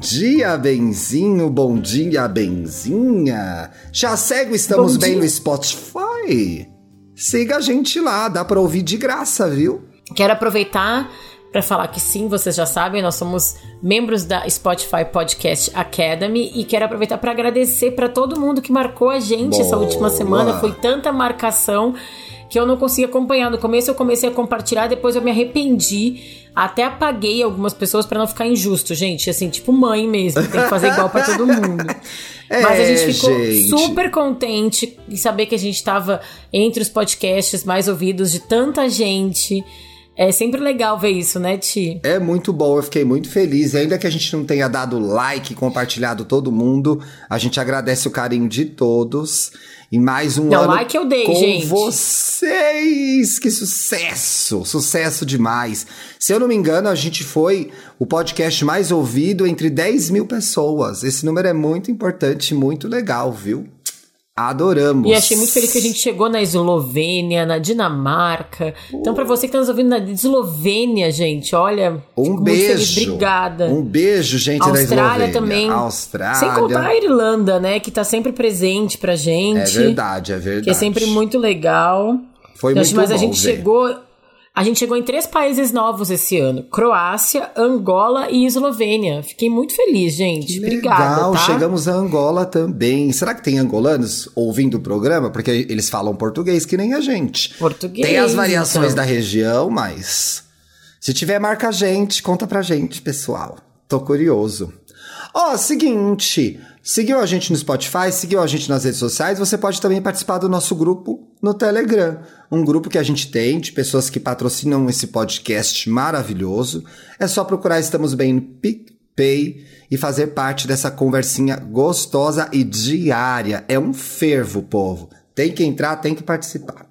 dia, Benzinho, bom dia, Benzinha. Já segue Estamos Bem no Spotify? Siga a gente lá, dá para ouvir de graça, viu? Quero aproveitar para falar que sim, vocês já sabem, nós somos membros da Spotify Podcast Academy e quero aproveitar para agradecer para todo mundo que marcou a gente Boa. essa última semana. Foi tanta marcação que eu não consegui acompanhar. No começo eu comecei a compartilhar, depois eu me arrependi. Até apaguei algumas pessoas para não ficar injusto, gente. Assim, tipo mãe mesmo, tem que fazer igual para todo mundo. É, Mas a gente ficou gente. super contente em saber que a gente estava entre os podcasts mais ouvidos de tanta gente. É sempre legal ver isso, né, Ti? É muito bom, eu fiquei muito feliz. E ainda que a gente não tenha dado like, compartilhado todo mundo, a gente agradece o carinho de todos. E mais um Não, ano like eu dei, com gente. vocês! Que sucesso! Sucesso demais! Se eu não me engano, a gente foi o podcast mais ouvido entre 10 mil pessoas. Esse número é muito importante, muito legal, viu? Adoramos. E achei muito feliz que a gente chegou na Eslovênia, na Dinamarca. Então, para você que tá nos ouvindo na Eslovênia, gente, olha. Um beijo. Feliz. Obrigada. Um beijo, gente Austrália da Eslovênia. também. Austrália. Sem contar a Irlanda, né? Que tá sempre presente pra gente. É verdade, é verdade. Que é sempre muito legal. Foi muito Mas bom, a gente ver. chegou a gente chegou em três países novos esse ano: Croácia, Angola e Eslovênia. Fiquei muito feliz, gente. Que Obrigada. Legal, tá? chegamos a Angola também. Será que tem angolanos ouvindo o programa? Porque eles falam português que nem a gente. Português. Tem as variações então. da região, mas se tiver, marca a gente, conta pra gente, pessoal. Tô curioso. Ó, oh, seguinte, seguiu a gente no Spotify, seguiu a gente nas redes sociais, você pode também participar do nosso grupo no Telegram. Um grupo que a gente tem de pessoas que patrocinam esse podcast maravilhoso. É só procurar Estamos Bem no PicPay e fazer parte dessa conversinha gostosa e diária. É um fervo, povo. Tem que entrar, tem que participar.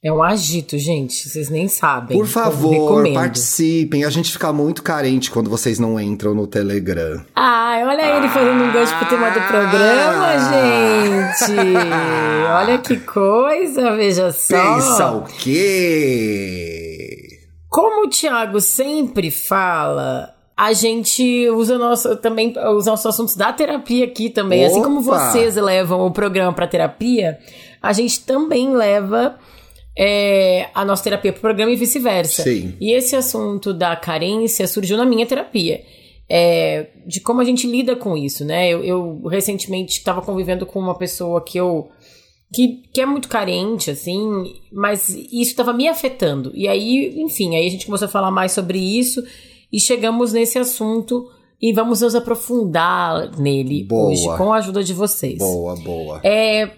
É um agito, gente. Vocês nem sabem. Por favor, participem. A gente fica muito carente quando vocês não entram no Telegram. Ai, olha ele fazendo um gancho pro tema do programa, gente. olha que coisa, veja só. Pensa o quê? Como o Thiago sempre fala, a gente usa nosso, também os nossos assuntos da terapia aqui também. Opa. Assim como vocês levam o programa para terapia, a gente também leva é, a nossa terapia para o programa e vice-versa. E esse assunto da carência surgiu na minha terapia. É, de como a gente lida com isso, né? Eu, eu recentemente estava convivendo com uma pessoa que eu. Que, que é muito carente, assim, mas isso estava me afetando. E aí, enfim, aí a gente começou a falar mais sobre isso e chegamos nesse assunto e vamos nos aprofundar nele boa. hoje, com a ajuda de vocês. Boa, boa. É,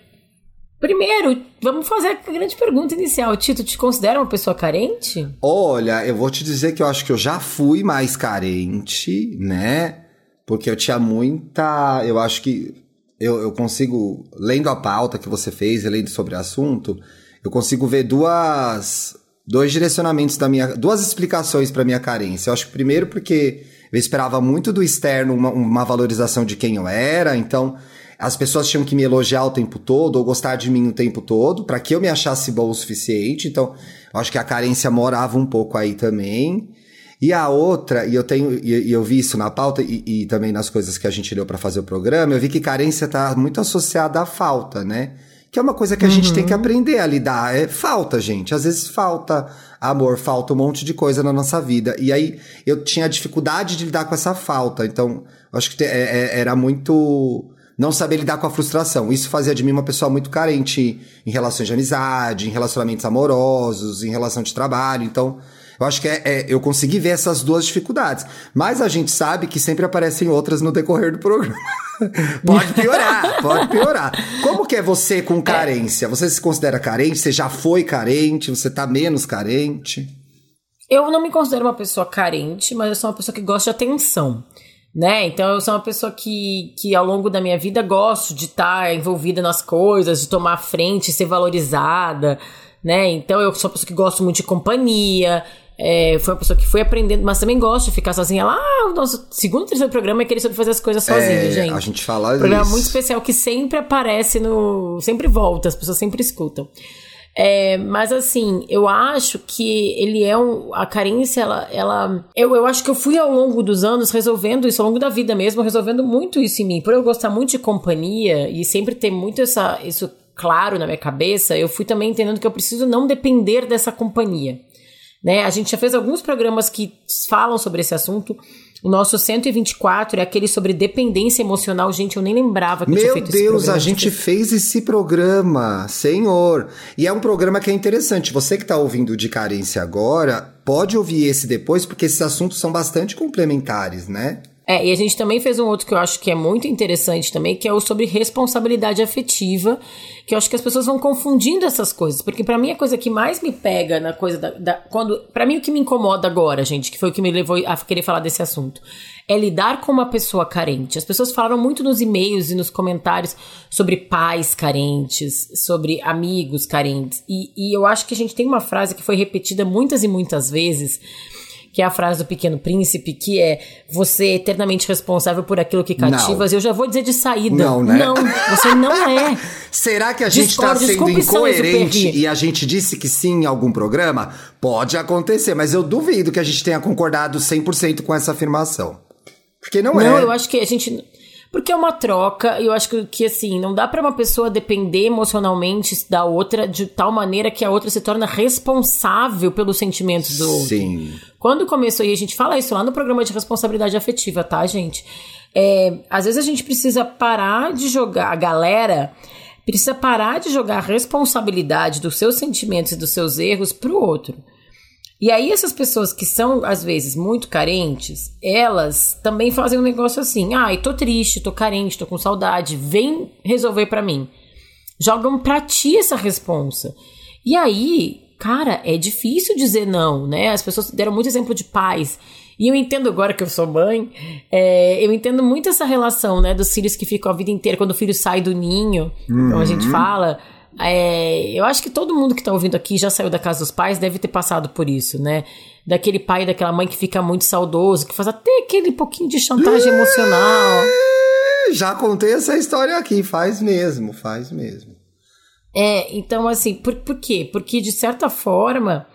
Primeiro, vamos fazer a grande pergunta inicial. Tito, te considera uma pessoa carente? Olha, eu vou te dizer que eu acho que eu já fui mais carente, né? Porque eu tinha muita. Eu acho que eu, eu consigo, lendo a pauta que você fez, lendo sobre o assunto, eu consigo ver duas. Dois direcionamentos da minha. Duas explicações para minha carência. Eu acho que primeiro porque eu esperava muito do externo uma, uma valorização de quem eu era, então as pessoas tinham que me elogiar o tempo todo ou gostar de mim o tempo todo para que eu me achasse bom o suficiente. Então, eu acho que a carência morava um pouco aí também. E a outra, e eu tenho, e, eu vi isso na pauta e, e também nas coisas que a gente leu para fazer o programa, eu vi que carência tá muito associada à falta, né? Que é uma coisa que a uhum. gente tem que aprender a lidar. É falta, gente. Às vezes falta amor, falta um monte de coisa na nossa vida. E aí eu tinha dificuldade de lidar com essa falta. Então, acho que te, é, era muito não saber lidar com a frustração. Isso fazia de mim uma pessoa muito carente em relações de amizade, em relacionamentos amorosos, em relação de trabalho. Então, eu acho que é, é, eu consegui ver essas duas dificuldades. Mas a gente sabe que sempre aparecem outras no decorrer do programa. pode piorar, pode piorar. Como que é você com carência? Você se considera carente? Você já foi carente? Você tá menos carente? Eu não me considero uma pessoa carente, mas eu sou uma pessoa que gosta de atenção. Né? Então eu sou uma pessoa que, que ao longo da minha vida gosto de estar tá envolvida nas coisas, de tomar frente, ser valorizada, né? Então eu sou uma pessoa que gosto muito de companhia. É, foi uma pessoa que foi aprendendo, mas também gosto de ficar sozinha lá. O nosso segundo, terceiro programa é aquele sobre fazer as coisas sozinho, é, gente. A gente fala um programa isso. muito especial que sempre aparece no. sempre volta, as pessoas sempre escutam. É, mas assim, eu acho que ele é um. A carência, ela. ela eu, eu acho que eu fui ao longo dos anos resolvendo isso, ao longo da vida mesmo, resolvendo muito isso em mim. Por eu gostar muito de companhia e sempre ter muito essa, isso claro na minha cabeça, eu fui também entendendo que eu preciso não depender dessa companhia. Né? A gente já fez alguns programas que falam sobre esse assunto. O nosso 124 é aquele sobre dependência emocional. Gente, eu nem lembrava que Meu tinha feito Deus, esse programa. a gente fez esse programa, senhor. E é um programa que é interessante. Você que está ouvindo de carência agora, pode ouvir esse depois, porque esses assuntos são bastante complementares, né? É, e a gente também fez um outro que eu acho que é muito interessante também, que é o sobre responsabilidade afetiva, que eu acho que as pessoas vão confundindo essas coisas, porque para mim a coisa que mais me pega na coisa da, da quando, para mim o que me incomoda agora, gente, que foi o que me levou a querer falar desse assunto, é lidar com uma pessoa carente. As pessoas falaram muito nos e-mails e nos comentários sobre pais carentes, sobre amigos carentes, e, e eu acho que a gente tem uma frase que foi repetida muitas e muitas vezes que é a frase do Pequeno Príncipe, que é você é eternamente responsável por aquilo que cativas. Não. Eu já vou dizer de saída. Não, né? Não, você não é. Será que a gente está sendo incoerente e a gente disse que sim em algum programa? Pode acontecer, mas eu duvido que a gente tenha concordado 100% com essa afirmação. Porque não, não é. Não, eu acho que a gente porque é uma troca, e eu acho que, que assim, não dá para uma pessoa depender emocionalmente da outra de tal maneira que a outra se torna responsável pelos sentimentos do outro. Sim. Quando começou, e a gente fala isso lá no programa de responsabilidade afetiva, tá, gente? É, às vezes a gente precisa parar de jogar, a galera precisa parar de jogar a responsabilidade dos seus sentimentos e dos seus erros pro outro. E aí essas pessoas que são às vezes muito carentes, elas também fazem um negócio assim: "Ai, ah, tô triste, tô carente, tô com saudade, vem resolver para mim". Jogam pra ti essa responsa. E aí, cara, é difícil dizer não, né? As pessoas deram muito exemplo de pais. E eu entendo agora que eu sou mãe, é, eu entendo muito essa relação, né, dos filhos que ficam a vida inteira quando o filho sai do ninho, uhum. como a gente fala. É, eu acho que todo mundo que tá ouvindo aqui já saiu da casa dos pais, deve ter passado por isso, né? Daquele pai daquela mãe que fica muito saudoso, que faz até aquele pouquinho de chantagem emocional. Já contei essa história aqui, faz mesmo, faz mesmo. É, então assim, por, por quê? Porque de certa forma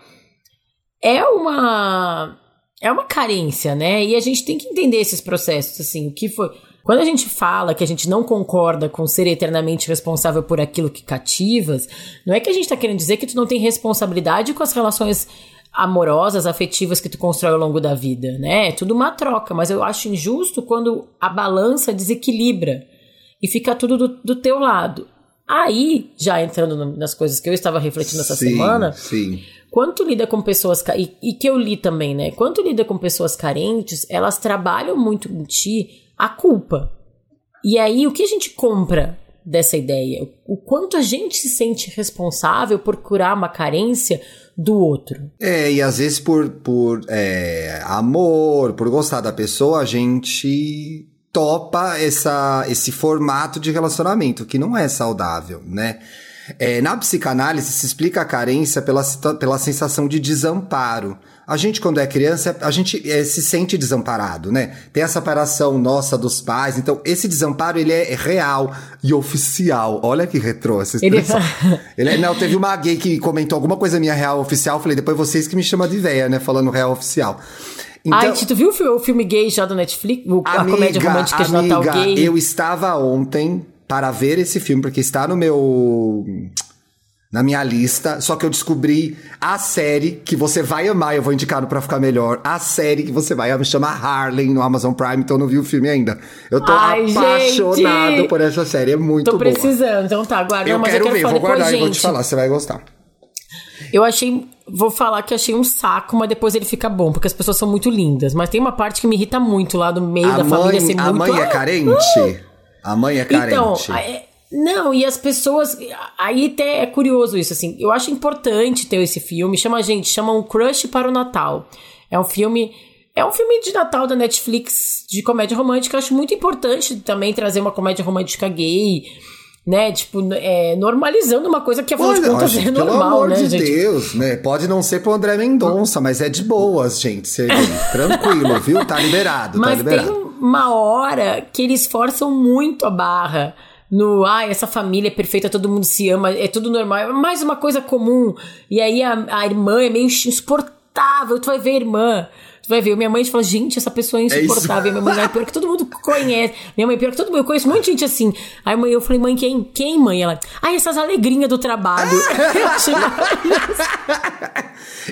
é uma é uma carência, né? E a gente tem que entender esses processos, assim, o que foi. Quando a gente fala que a gente não concorda com ser eternamente responsável por aquilo que cativas, não é que a gente tá querendo dizer que tu não tem responsabilidade com as relações amorosas, afetivas que tu constrói ao longo da vida, né? É tudo uma troca, mas eu acho injusto quando a balança desequilibra e fica tudo do, do teu lado. Aí, já entrando nas coisas que eu estava refletindo essa sim, semana, sim. quando tu lida com pessoas e, e que eu li também, né? Quando tu lida com pessoas carentes, elas trabalham muito em ti a culpa. E aí, o que a gente compra dessa ideia? O quanto a gente se sente responsável por curar uma carência do outro. É, e às vezes por, por é, amor, por gostar da pessoa, a gente topa essa, esse formato de relacionamento, que não é saudável, né? É, na psicanálise se explica a carência pela, pela sensação de desamparo. A gente, quando é criança, a gente é, se sente desamparado, né? Tem a separação nossa dos pais. Então, esse desamparo, ele é real e oficial. Olha que retrô essa expressão. Ele... ele é, não, teve uma gay que comentou alguma coisa minha real oficial. Falei, depois vocês que me chamam de véia, né? Falando real oficial. Então, Ai, tu viu o filme gay já do Netflix? A amiga, comédia romântica de Natal gay? Eu estava ontem para ver esse filme, porque está no meu. Na minha lista, só que eu descobri a série que você vai amar, eu vou indicar no pra ficar melhor. A série que você vai amar chama Harlem no Amazon Prime, então eu não vi o filme ainda. Eu tô Ai, apaixonado gente. por essa série, é muito tô boa. Tô precisando, então tá, guarda. Eu, eu quero ver, vou guardar e vou te falar, você vai gostar. Eu achei. Vou falar que achei um saco, mas depois ele fica bom, porque as pessoas são muito lindas. Mas tem uma parte que me irrita muito lá no meio a da mãe, família ser a muito. mãe é carente? Uh! A mãe é carente. Então, é, não, e as pessoas. Aí até é curioso isso, assim. Eu acho importante ter esse filme. Chama, gente, chama Um Crush para o Natal. É um filme É um filme de Natal da Netflix de comédia romântica. Eu acho muito importante também trazer uma comédia romântica gay né? Tipo, é, normalizando uma coisa que afinal de contas é normal, pelo amor né, de gente? Deus, né? Pode não ser pro André Mendonça, mas é de boas, gente, ser. Tranquilo, viu? Tá liberado, mas tá liberado. tem uma hora que eles forçam muito a barra. No, ah, essa família é perfeita, todo mundo se ama, é tudo normal, é mais uma coisa comum. E aí a, a irmã é meio insuportável, tu vai ver a irmã. Tu vai ver, minha mãe fala, gente, essa pessoa é insuportável. minha mãe é pior que todo mundo conhece. Minha mãe é pior que todo mundo. Eu conheço um monte de gente assim. Aí mãe, eu falei, mãe, quem? Quem, mãe? Ela, ah, essas alegrinhas do trabalho. eu achei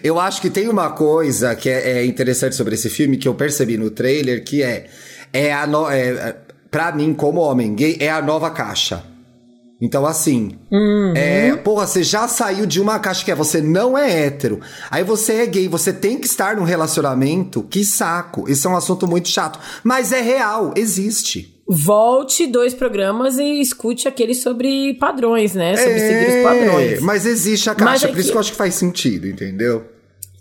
Eu acho que tem uma coisa que é, é, interessante sobre esse filme que eu percebi no trailer, que é, é a no, é, pra mim, como homem gay, é a nova caixa. Então, assim, uhum. é, porra, você já saiu de uma caixa que é você não é hétero. Aí você é gay, você tem que estar num relacionamento. Que saco. Esse é um assunto muito chato. Mas é real, existe. Volte dois programas e escute aquele sobre padrões, né? Sobre é, seguir os padrões. Mas existe a caixa, é por isso que eu acho que faz sentido, entendeu?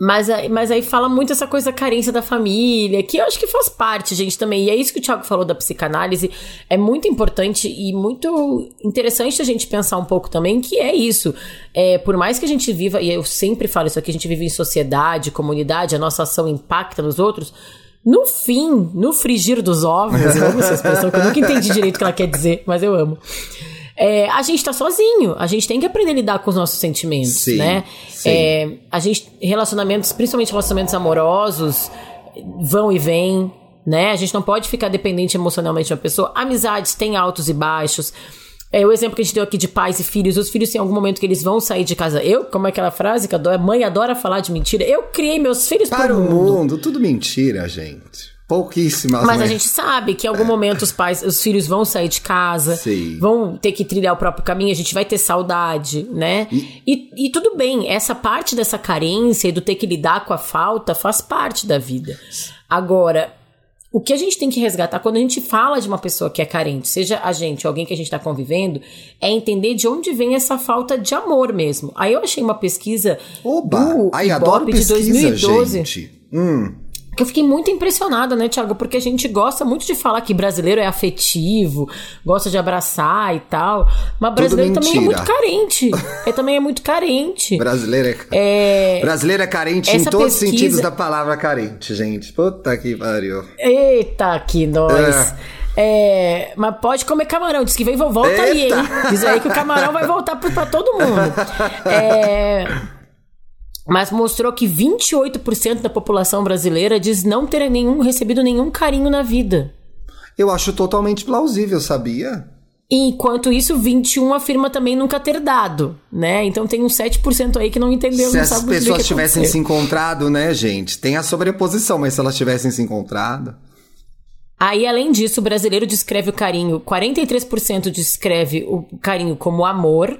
Mas, mas aí fala muito essa coisa da carência da família, que eu acho que faz parte, gente, também. E é isso que o Thiago falou da psicanálise. É muito importante e muito interessante a gente pensar um pouco também que é isso. É, por mais que a gente viva, e eu sempre falo isso aqui, a gente vive em sociedade, comunidade, a nossa ação impacta nos outros. No fim, no frigir dos ovos, eu amo essa expressão, que eu nunca entendi direito o que ela quer dizer, mas eu amo é, a gente tá sozinho. A gente tem que aprender a lidar com os nossos sentimentos, sim, né? Sim. É, a gente, relacionamentos, principalmente relacionamentos amorosos, vão e vêm, né? A gente não pode ficar dependente emocionalmente de uma pessoa. Amizades têm altos e baixos. É, o exemplo que a gente deu aqui de pais e filhos, os filhos têm algum momento que eles vão sair de casa. Eu, como é aquela frase que a mãe adora falar de mentira, eu criei meus filhos para, para o mundo. mundo. Tudo mentira, gente. Pouquíssimas. Mas a gente sabe que em algum momento os pais, os filhos vão sair de casa, Sim. vão ter que trilhar o próprio caminho, a gente vai ter saudade, né? E... E, e tudo bem, essa parte dessa carência e do ter que lidar com a falta faz parte da vida. Agora, o que a gente tem que resgatar quando a gente fala de uma pessoa que é carente, seja a gente, alguém que a gente está convivendo, é entender de onde vem essa falta de amor mesmo. Aí eu achei uma pesquisa Oba! do Ai, Ibope adoro pesquisa, de 2012. Gente. Hum. Eu fiquei muito impressionada, né, Tiago? Porque a gente gosta muito de falar que brasileiro é afetivo, gosta de abraçar e tal. Mas brasileiro também é muito carente. é, também é muito carente. Brasileiro é, é... Brasileiro é carente em todos pesquisa... os sentidos da palavra carente, gente. Puta que pariu. Eita, que nós. É. É, mas pode comer camarão. Diz que vem volta Eita. aí, hein? Diz aí que o camarão vai voltar pra todo mundo. É, mas mostrou que 28% da população brasileira diz não ter nenhum recebido nenhum carinho na vida. Eu acho totalmente plausível, sabia? Enquanto isso, 21 afirma também nunca ter dado, né? Então tem uns 7% aí que não entendeu, se não as pessoas tivessem se encontrado, né, gente? Tem a sobreposição, mas se elas tivessem se encontrado. Aí, além disso, o brasileiro descreve o carinho, 43% descreve o carinho como amor,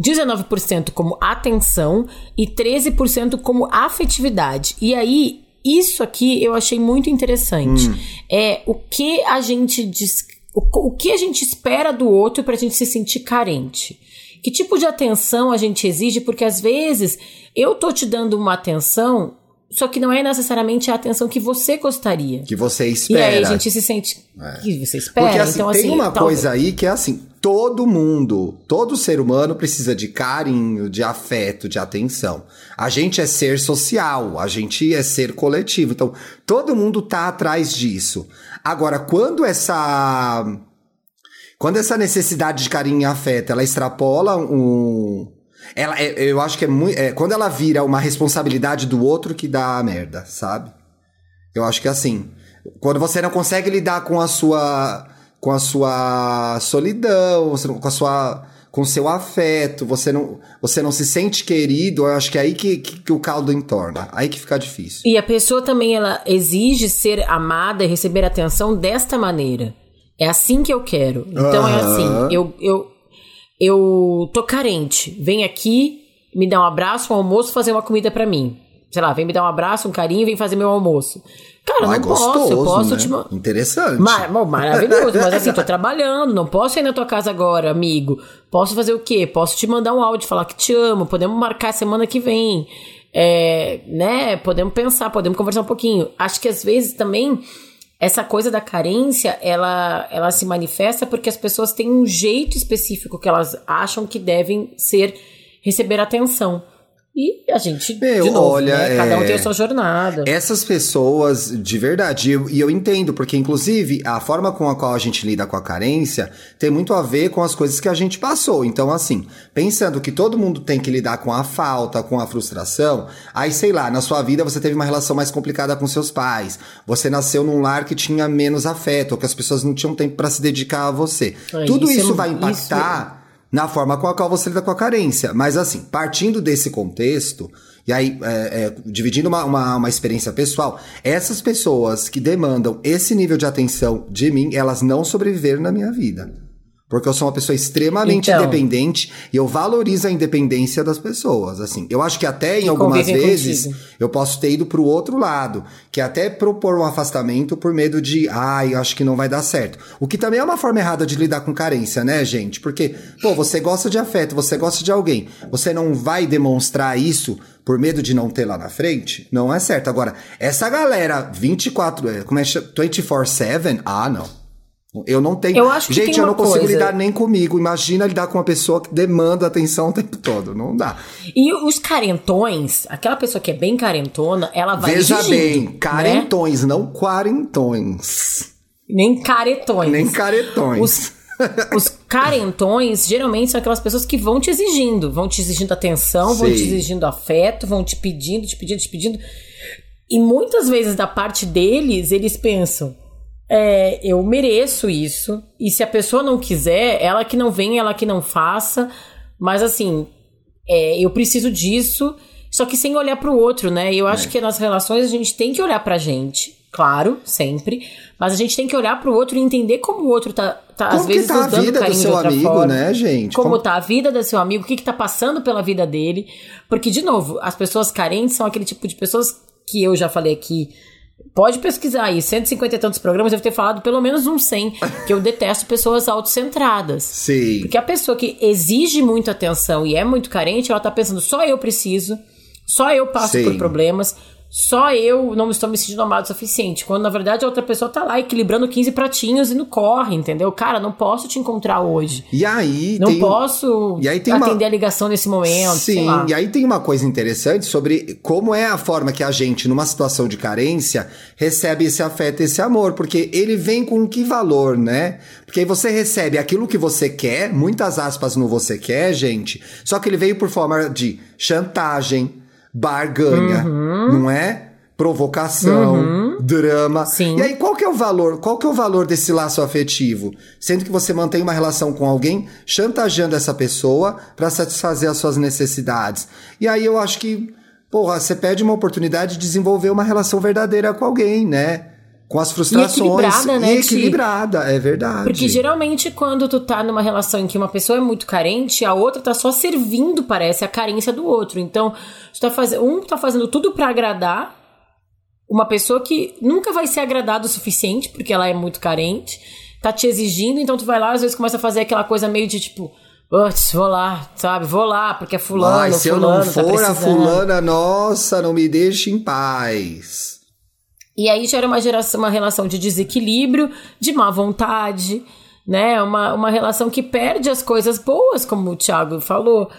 19% como atenção e 13% como afetividade. E aí, isso aqui eu achei muito interessante. Hum. É o que a gente diz, o, o que a gente espera do outro para a gente se sentir carente. Que tipo de atenção a gente exige? Porque às vezes eu tô te dando uma atenção só que não é necessariamente a atenção que você gostaria. Que você espera. E aí a gente se sente é. que você espera. Porque assim, então, tem assim, uma coisa aí que é assim, todo mundo, todo ser humano precisa de carinho, de afeto, de atenção. A gente é ser social, a gente é ser coletivo. Então, todo mundo tá atrás disso. Agora, quando essa quando essa necessidade de carinho e afeto, ela extrapola um ela, é, eu acho que é muito. É, quando ela vira uma responsabilidade do outro que dá a merda, sabe? Eu acho que é assim. Quando você não consegue lidar com a sua. Com a sua solidão, com a sua. com o seu afeto, você não, você não se sente querido, eu acho que é aí que, que, que o caldo entorna. Aí que fica difícil. E a pessoa também ela exige ser amada e receber atenção desta maneira. É assim que eu quero. Então uhum. é assim, eu, eu, eu tô carente, vem aqui, me dá um abraço, um almoço, fazer uma comida para mim. Sei lá, vem me dar um abraço, um carinho, vem fazer meu almoço. Cara, Ai, não gostoso, posso, eu posso né? te... Interessante. Mar maravilhoso, mas assim, tô trabalhando, não posso ir na tua casa agora, amigo. Posso fazer o quê? Posso te mandar um áudio, falar que te amo, podemos marcar semana que vem. É, né? Podemos pensar, podemos conversar um pouquinho. Acho que às vezes também essa coisa da carência, ela, ela se manifesta porque as pessoas têm um jeito específico que elas acham que devem ser receber atenção. E a gente, Meu, de novo, olha, né? cada um tem a é, sua jornada. Essas pessoas, de verdade, e eu, eu, entendo, porque inclusive a forma com a qual a gente lida com a carência tem muito a ver com as coisas que a gente passou. Então, assim, pensando que todo mundo tem que lidar com a falta, com a frustração, aí sei lá, na sua vida você teve uma relação mais complicada com seus pais, você nasceu num lar que tinha menos afeto, ou que as pessoas não tinham tempo para se dedicar a você. Tudo isso, isso vai impactar. Isso na forma com a qual você lida com a carência. Mas assim, partindo desse contexto, e aí é, é, dividindo uma, uma, uma, experiência pessoal, essas pessoas que demandam esse nível de atenção de mim, elas não sobreviveram na minha vida. Porque eu sou uma pessoa extremamente então, independente e eu valorizo a independência das pessoas. Assim, eu acho que até em algumas vezes contigo. eu posso ter ido pro outro lado, que é até propor um afastamento por medo de, ai, ah, acho que não vai dar certo. O que também é uma forma errada de lidar com carência, né, gente? Porque, pô, você gosta de afeto, você gosta de alguém, você não vai demonstrar isso por medo de não ter lá na frente, não é certo. Agora, essa galera 24, é, como é 24/7, ah, não. Eu não tenho. Eu acho que Gente, eu não consigo coisa. lidar nem comigo. Imagina lidar com uma pessoa que demanda atenção o tempo todo. Não dá. E os carentões, aquela pessoa que é bem carentona, ela vai Veja exigindo, bem, né? carentões, né? não quarentões. Nem caretões. Nem caretões. Os, os carentões geralmente são aquelas pessoas que vão te exigindo, vão te exigindo atenção, Sim. vão te exigindo afeto, vão te pedindo, te pedindo, te pedindo. E muitas vezes da parte deles, eles pensam: é, eu mereço isso. E se a pessoa não quiser, ela que não venha, ela que não faça. Mas assim, é, eu preciso disso, só que sem olhar para o outro, né? E eu acho é. que nas relações a gente tem que olhar pra gente, claro, sempre. Mas a gente tem que olhar para o outro e entender como o outro tá, tá às vezes, tá nos dando a vida carinho do seu amigo, forma. né, gente? Como, como tá a vida do seu amigo, o que que tá passando pela vida dele. Porque, de novo, as pessoas carentes são aquele tipo de pessoas que eu já falei aqui Pode pesquisar aí, 150 e tantos programas, deve ter falado pelo menos uns 100, que eu detesto pessoas autocentradas. Sim. Porque a pessoa que exige muito atenção e é muito carente, ela tá pensando, só eu preciso, só eu passo Sim. por problemas, só eu não estou me sentindo amado o suficiente. Quando na verdade a outra pessoa tá lá equilibrando 15 pratinhos e não corre, entendeu? Cara, não posso te encontrar hoje. E aí. Não posso e aí tem atender uma... a ligação nesse momento. Sim, e aí tem uma coisa interessante sobre como é a forma que a gente, numa situação de carência, recebe esse afeto, esse amor. Porque ele vem com que valor, né? Porque aí você recebe aquilo que você quer, muitas aspas no você quer, gente. Só que ele veio por forma de chantagem barganha, uhum. não é? Provocação, uhum. drama. Sim. E aí, qual que é o valor? Qual que é o valor desse laço afetivo? Sendo que você mantém uma relação com alguém, chantageando essa pessoa para satisfazer as suas necessidades. E aí eu acho que, porra, você perde uma oportunidade de desenvolver uma relação verdadeira com alguém, né? Com as frustrações. E equilibrada, né? E equilibrada, é verdade. Porque geralmente quando tu tá numa relação em que uma pessoa é muito carente, a outra tá só servindo, parece, a carência do outro. Então, tu tá faz... um tá fazendo tudo para agradar uma pessoa que nunca vai ser agradada o suficiente, porque ela é muito carente, tá te exigindo, então tu vai lá, às vezes começa a fazer aquela coisa meio de tipo. Putz, vou lá, sabe? Vou lá, porque é fulano. Mas se fulano, eu não tá for tá a fulana, nossa, não me deixe em paz. E aí gera uma, geração, uma relação de desequilíbrio, de má vontade, né? Uma, uma relação que perde as coisas boas, como o Thiago falou.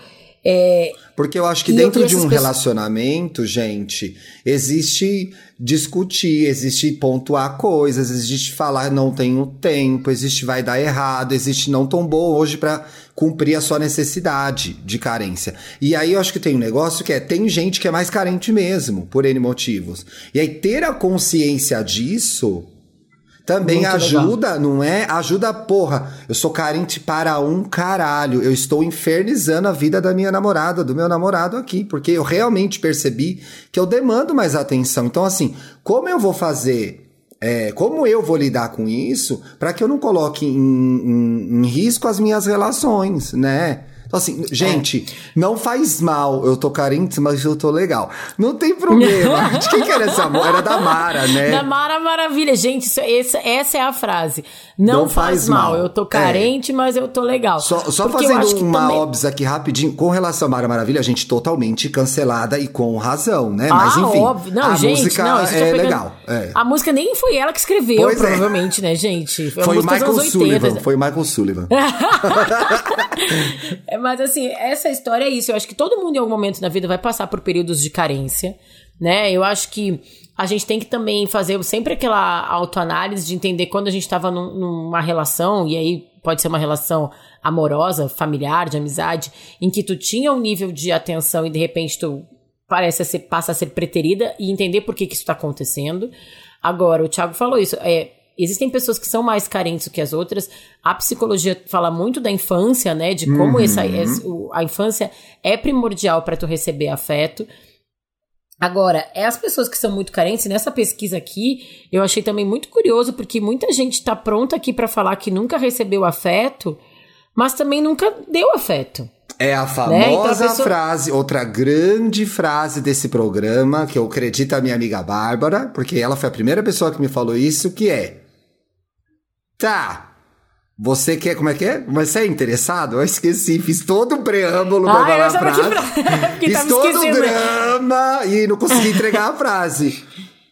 É, Porque eu acho que dentro de um pessoas... relacionamento, gente, existe discutir, existe pontuar coisas, existe falar não tenho tempo, existe vai dar errado, existe não tão bom hoje para cumprir a sua necessidade de carência. E aí eu acho que tem um negócio que é tem gente que é mais carente mesmo, por N motivos. E aí ter a consciência disso também Muito ajuda, legal. não é? Ajuda, porra. Eu sou carente para um caralho. Eu estou infernizando a vida da minha namorada, do meu namorado aqui, porque eu realmente percebi que eu demando mais atenção. Então, assim, como eu vou fazer é, como eu vou lidar com isso para que eu não coloque em, em, em, risco as minhas relações, né? Assim, gente, é. não faz mal, eu tô carente, mas eu tô legal. Não tem problema. De quem que era essa Era da Mara, né? Da Mara Maravilha. Gente, isso, essa, essa é a frase. Não, não faz, faz mal. mal. eu tô é. carente, é. mas eu tô legal. Só, só fazendo uma também... óbvia aqui rapidinho, com relação a Mara Maravilha, a gente totalmente cancelada e com razão, né? Ah, mas enfim, óbvio. Não, a gente, música não, é pegando... legal. É. A música nem foi ela que escreveu, pois é. provavelmente, né, gente? Foi, foi o Michael Sullivan. Foi o Michael Sullivan. Mas assim, essa história é isso. Eu acho que todo mundo em algum momento na vida vai passar por períodos de carência, né? Eu acho que a gente tem que também fazer sempre aquela autoanálise de entender quando a gente estava num, numa relação, e aí pode ser uma relação amorosa, familiar, de amizade, em que tu tinha um nível de atenção e de repente tu parece ser, passa a ser preterida e entender por que, que isso está acontecendo. Agora, o Thiago falou isso, é, existem pessoas que são mais carentes do que as outras. A psicologia fala muito da infância, né? De como uhum. essa, essa, a infância é primordial para tu receber afeto. Agora, é as pessoas que são muito carentes, nessa pesquisa aqui, eu achei também muito curioso, porque muita gente está pronta aqui para falar que nunca recebeu afeto, mas também nunca deu afeto. É a famosa né? então a pessoa... frase, outra grande frase desse programa, que eu acredito a minha amiga Bárbara, porque ela foi a primeira pessoa que me falou isso, que é Tá. Você quer, como é que é? Você é interessado? Eu esqueci, fiz todo o preâmbulo pra falar a frase. Que fiz todo o drama e não consegui entregar a frase.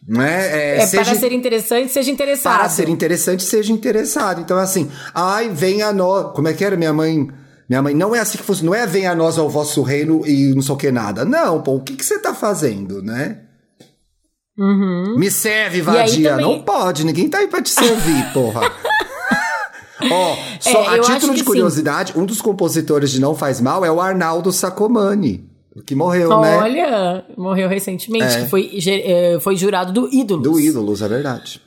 Né? É, é seja, para ser interessante, seja interessado. Para ser interessante, seja interessado. Então, assim, ai, venha a nós. Como é que era minha mãe? Minha mãe, não é assim que fosse, não é venha a nós ao vosso reino e não sei o que nada. Não, pô, o que, que você tá fazendo, né? Uhum. Me serve, vadia. Também... Não pode, ninguém tá aí pra te servir, porra. Ó, oh, só é, a título de curiosidade, sim. um dos compositores de Não Faz Mal é o Arnaldo Sacomani. Que morreu, Olha, né? Olha, morreu recentemente, é. que foi, é, foi jurado do Ídolos. Do Ídolos, é verdade.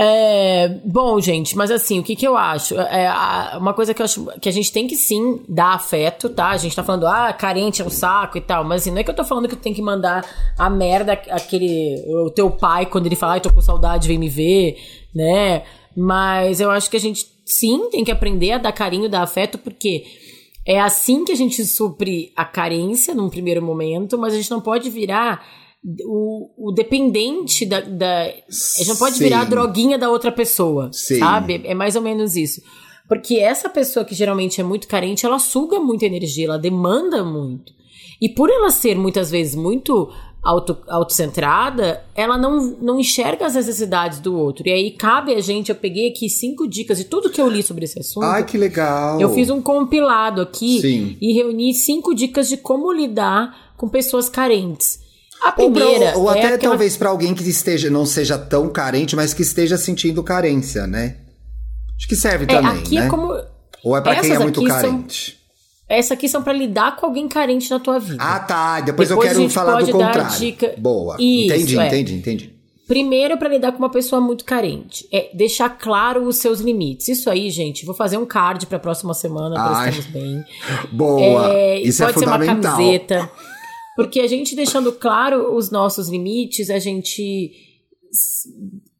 É, bom, gente, mas assim, o que que eu acho? É, uma coisa que eu acho que a gente tem que sim dar afeto, tá? A gente tá falando, ah, carente é um saco e tal, mas assim, não é que eu tô falando que tu tem que mandar a merda, aquele, o teu pai, quando ele fala, ai, tô com saudade, vem me ver, né? Mas eu acho que a gente sim tem que aprender a dar carinho, dar afeto, porque é assim que a gente supre a carência num primeiro momento, mas a gente não pode virar o, o dependente da, da. A gente não pode sim. virar a droguinha da outra pessoa, sim. sabe? É mais ou menos isso. Porque essa pessoa que geralmente é muito carente, ela suga muita energia, ela demanda muito. E por ela ser muitas vezes muito auto, autocentrada, ela não, não enxerga as necessidades do outro. E aí cabe a gente, eu peguei aqui cinco dicas de tudo que eu li sobre esse assunto. Ai, que legal! Eu fiz um compilado aqui Sim. e reuni cinco dicas de como lidar com pessoas carentes. A primeira. Ou, pra, ou é até aquela... talvez para alguém que esteja, não seja tão carente, mas que esteja sentindo carência, né? Acho que serve é, também. Aqui é né? é como. Ou é para quem é muito carente? São... Essa aqui são para lidar com alguém carente na tua vida. Ah, tá. Depois, Depois eu quero falar do contrário. Dica... Boa. Isso, entendi, é. entendi, entendi. Primeiro, para lidar com uma pessoa muito carente, é deixar claro os seus limites. Isso aí, gente, vou fazer um card para a próxima semana, para estarmos bem. Boa. É, Isso é pode é ser uma camiseta. Porque a gente deixando claro os nossos limites, a gente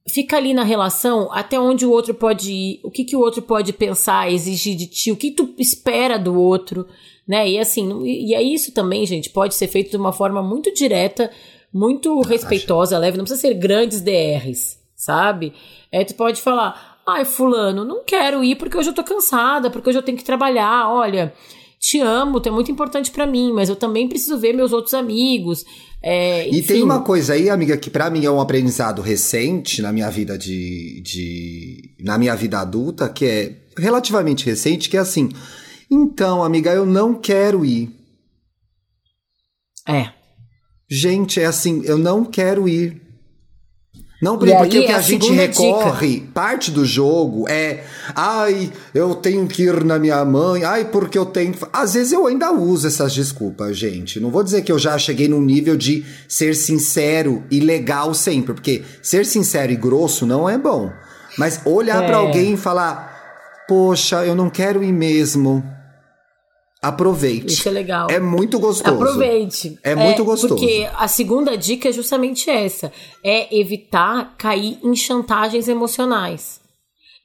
fica ali na relação até onde o outro pode ir, o que, que o outro pode pensar, exigir de ti, o que tu espera do outro, né? E assim, e é isso também, gente, pode ser feito de uma forma muito direta, muito respeitosa, leve, não precisa ser grandes DRs, sabe? É, tu pode falar, ai, fulano, não quero ir porque hoje eu tô cansada, porque hoje eu tenho que trabalhar, olha, te amo, tu é muito importante para mim, mas eu também preciso ver meus outros amigos, é, e tem uma coisa aí, amiga, que para mim é um aprendizado recente na minha vida de, de. na minha vida adulta, que é relativamente recente, que é assim. Então, amiga, eu não quero ir. É. Gente, é assim, eu não quero ir. Não, porque, porque o que a, a gente recorre, dica. parte do jogo é, ai, eu tenho que ir na minha mãe, ai, porque eu tenho. Às vezes eu ainda uso essas desculpas, gente. Não vou dizer que eu já cheguei num nível de ser sincero e legal sempre, porque ser sincero e grosso não é bom. Mas olhar é. para alguém e falar, poxa, eu não quero ir mesmo. Aproveite. Isso é legal. É muito gostoso. Aproveite. É, é muito gostoso. Porque a segunda dica é justamente essa: é evitar cair em chantagens emocionais.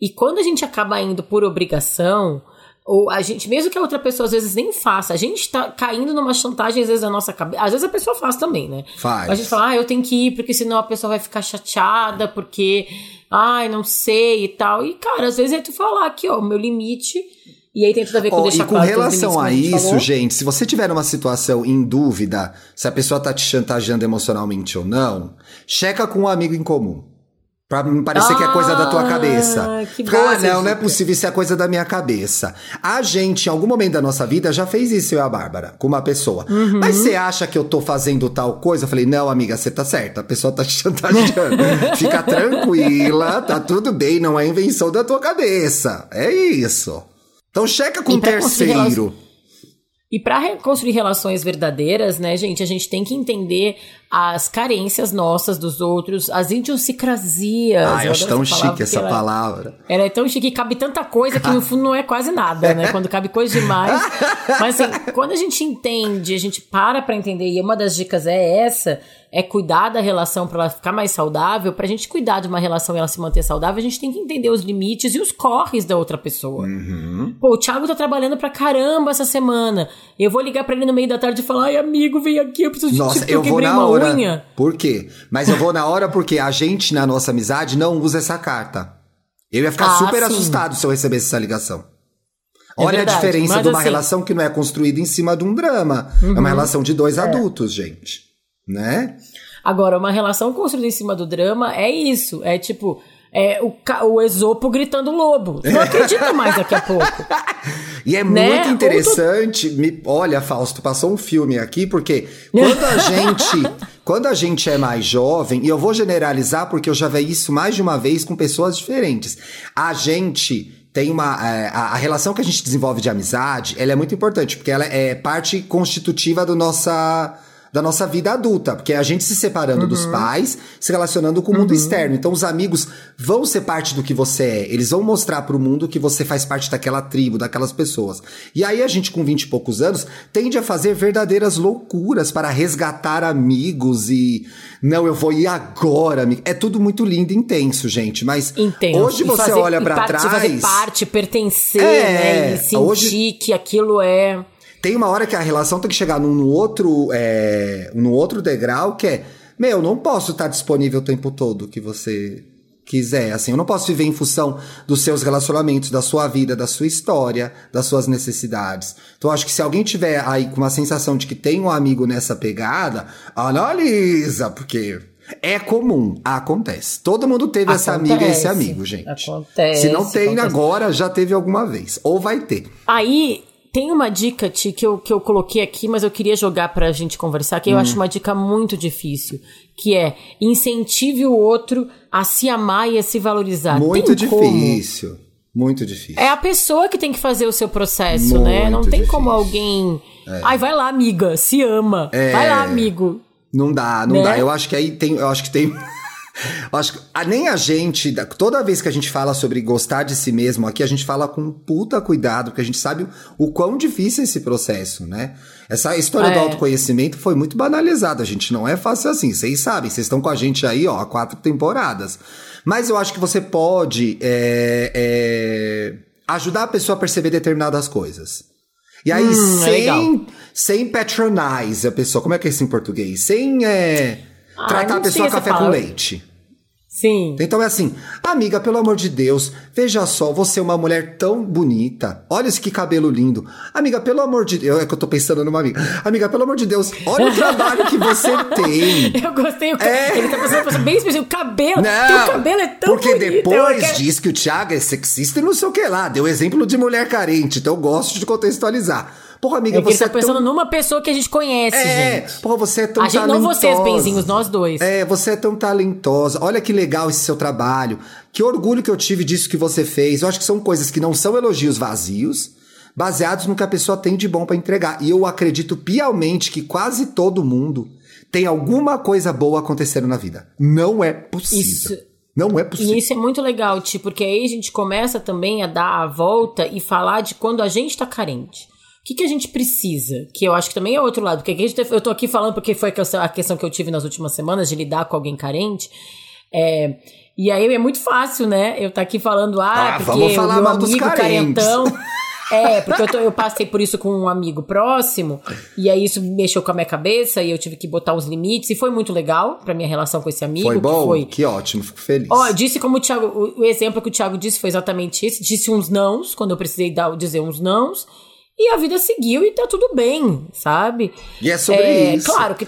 E quando a gente acaba indo por obrigação, ou a gente, mesmo que a outra pessoa às vezes nem faça, a gente tá caindo numa chantagem às vezes na nossa cabeça. Às vezes a pessoa faz também, né? Faz. A gente fala, ah, eu tenho que ir, porque senão a pessoa vai ficar chateada, porque, ai, não sei e tal. E, cara, às vezes é tu falar aqui, ó, o meu limite. E aí tem tudo a ver com Oh, deixar e com claro relação a isso, falou. gente, se você tiver uma situação em dúvida se a pessoa tá te chantageando emocionalmente ou não, checa com um amigo em comum. Pra me parecer que é coisa da tua Ah, cabeça. que Fica, ah, não, não é dica." possível, isso é coisa da minha cabeça. A gente, em algum momento da nossa vida, já fez isso, eu e a Bárbara, com uma pessoa. Uhum. Mas você acha que eu tô fazendo tal coisa? Eu falei, não, amiga, você tá certa, a pessoa tá te chantageando. Fica tranquila, tá tudo bem, não é invenção da tua cabeça. É isso. Então checa com um construir terceiro. E para reconstruir relações verdadeiras, né, gente, a gente tem que entender as carências nossas dos outros, as idiosincrasias. Ai, eu acho tão essa chique essa ela- palavra. Ela é tão chique que cabe tanta coisa que no fundo não é quase nada, né? Quando cabe coisa demais. Mas assim, quando a gente entende, a gente para pra entender, e uma das dicas é essa, é cuidar da relação pra ela ficar mais saudável. Pra gente cuidar de uma relação e ela se manter saudável, a gente tem que entender os limites e os corres da outra pessoa. Uhum. Pô, o Thiago tá trabalhando pra caramba essa semana. Eu vou ligar pra ele no meio da tarde e falar, ai amigo, vem aqui, eu preciso de Nossa, ti, porque eu eu vou na uma hora. unha. Por quê? Mas eu vou na hora porque a gente, na nossa amizade, não usa essa carta. Eu ia ficar Ah, super sim. assustado se eu recebesse essa ligação. É Olha verdade, a diferença de uma assim- relação que não é construída em cima de um drama. É Uhum. uma relação de dois adultos, gente. Né? Agora, uma relação construída em cima do drama é isso. É tipo, é o, o Esopo gritando lobo. Não acredito mais daqui a pouco. E é Né? muito interessante. Me, olha, Fausto, passou um filme aqui, porque quando a gente. Quando a gente é mais jovem, e eu vou generalizar porque eu já vi isso mais de uma vez com pessoas diferentes. A gente tem uma. é, a, a relação que a gente desenvolve de amizade, ela é muito importante, porque ela é parte constitutiva do nossa da nossa vida adulta, porque é a gente se separando dos pais, se relacionando com o mundo externo. Então os amigos vão ser parte do que você é, eles vão mostrar pro mundo que você faz parte daquela tribo, daquelas pessoas. E aí a gente com 20 e poucos anos tende a fazer verdadeiras loucuras para resgatar amigos e não, eu vou ir agora, amigo. É tudo muito lindo e intenso, gente, mas Intenso. hoje você fazer olha pra parte, trás, Fazer parte, pertencer, É, né? E sentir hoje- que aquilo é. Tem uma hora que a relação tem que chegar num, num outro, é, num outro degrau que é, meu, não posso estar disponível o tempo todo que você quiser, assim, eu não posso viver em função dos seus relacionamentos, da sua vida, da sua história, das suas necessidades. Então, eu acho que se alguém tiver aí com uma sensação de que tem um amigo nessa pegada, analisa, porque é comum, acontece. Todo mundo teve essa amiga e esse Acontece. amigo, gente. Acontece, Se não tem acontece. agora, já teve alguma vez, ou vai ter. Aí tem uma dica, Ti, que eu, que eu coloquei aqui, mas eu queria jogar pra gente conversar, que eu acho uma dica muito difícil, que é incentive o outro a se amar e a se valorizar. Muito Tem como? difícil. Muito difícil. É a pessoa que tem que fazer o seu processo, né? Não Muito tem difícil. como alguém. Ai, vai lá, amiga, se ama. Vai lá, amigo. Não dá, não Né? dá. Eu acho que aí tem. Eu acho que tem. acho que a- nem a gente, da- toda vez que a gente fala sobre gostar de si mesmo aqui, a gente fala com puta cuidado, porque a gente sabe o quão difícil é esse processo, né? Essa história do É. autoconhecimento foi muito banalizada, gente. Não é fácil assim. Vocês sabem, vocês estão com a gente aí, ó, há quatro temporadas. Mas eu acho que você pode é, é, ajudar a pessoa a perceber determinadas coisas. E aí, Hum, é sem, sem patronize a pessoa. Como é que é isso em português? Sem é, Ah, tratar não a pessoa café com leite. Sim. Então é assim, amiga, pelo amor de Deus, veja só, você é uma mulher tão bonita. Olha esse que cabelo lindo. Amiga, pelo amor de Deus, é que eu tô pensando numa amiga. Amiga, pelo amor de Deus, olha o trabalho que você tem. Eu gostei. o É. Ele tá pensando bem específico. O cabelo. teu cabelo é tão porque bonito. depois quero- diz que o Thiago é sexista e não sei o que lá. Deu exemplo de mulher carente, então eu gosto de contextualizar. Porra, amiga, É ele você tá é pensando tão... numa pessoa que a gente conhece, É, gente. porra, você é tão A gente, não vocês, talentosa. benzinhos, nós dois. É, você é tão talentosa. Olha que legal esse seu trabalho. Que orgulho que eu tive disso que você fez. Eu acho que são coisas que não são elogios vazios, baseados no que a pessoa tem de bom pra entregar. E eu acredito piamente que quase todo mundo tem alguma coisa boa acontecendo na vida. Não é possível. Isso- Não é possível. E isso é muito legal, Ti, porque aí a gente começa também a dar a volta e falar de quando a gente tá carente. O que, que a gente precisa? Que eu acho que também é outro lado. Porque a gente- eu tô aqui falando porque foi a questão- que eu tive nas últimas semanas de lidar com alguém carente. É, e aí é muito fácil, né? Eu tá aqui falando, ah, Ah, porque vamos falar meu amigo carentão. É, porque eu, tô, eu, passei por isso com um amigo próximo, e aí isso mexeu com a minha cabeça, e eu tive que botar uns limites, e foi muito legal pra minha relação com esse amigo. Foi bom? Que, foi... que ótimo, fico feliz. Ó, disse como o Thiago, o, o, exemplo que o Thiago disse foi exatamente esse, disse uns nãos, quando eu precisei dar, dizer uns nãos, e a vida seguiu e tá tudo bem, sabe? E é sobre é, isso. Claro que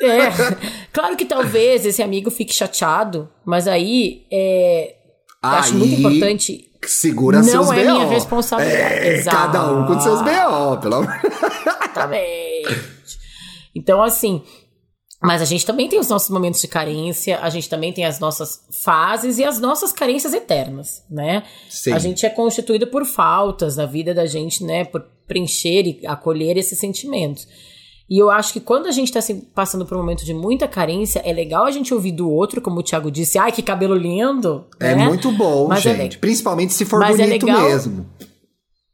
é, claro que talvez esse amigo fique chateado, mas aí é, aí, acho muito importante. Segura não seus é BO. minha responsabilidade. É, cada um com seus BO, pelo amor. Exatamente. Então, assim, mas a gente também tem os nossos momentos de carência, a gente também tem as nossas fases e as nossas carências eternas, né? Sim. A gente é constituído por faltas na vida da gente, né? Por preencher e acolher esses sentimentos. E eu acho que quando a gente tá assim, passando por um momento de muita carência, é legal a gente ouvir do outro, como o Thiago disse, ai, que cabelo lindo. É né? muito bom, Mas é gente. le- Principalmente se for Mas é bonito legal- mesmo.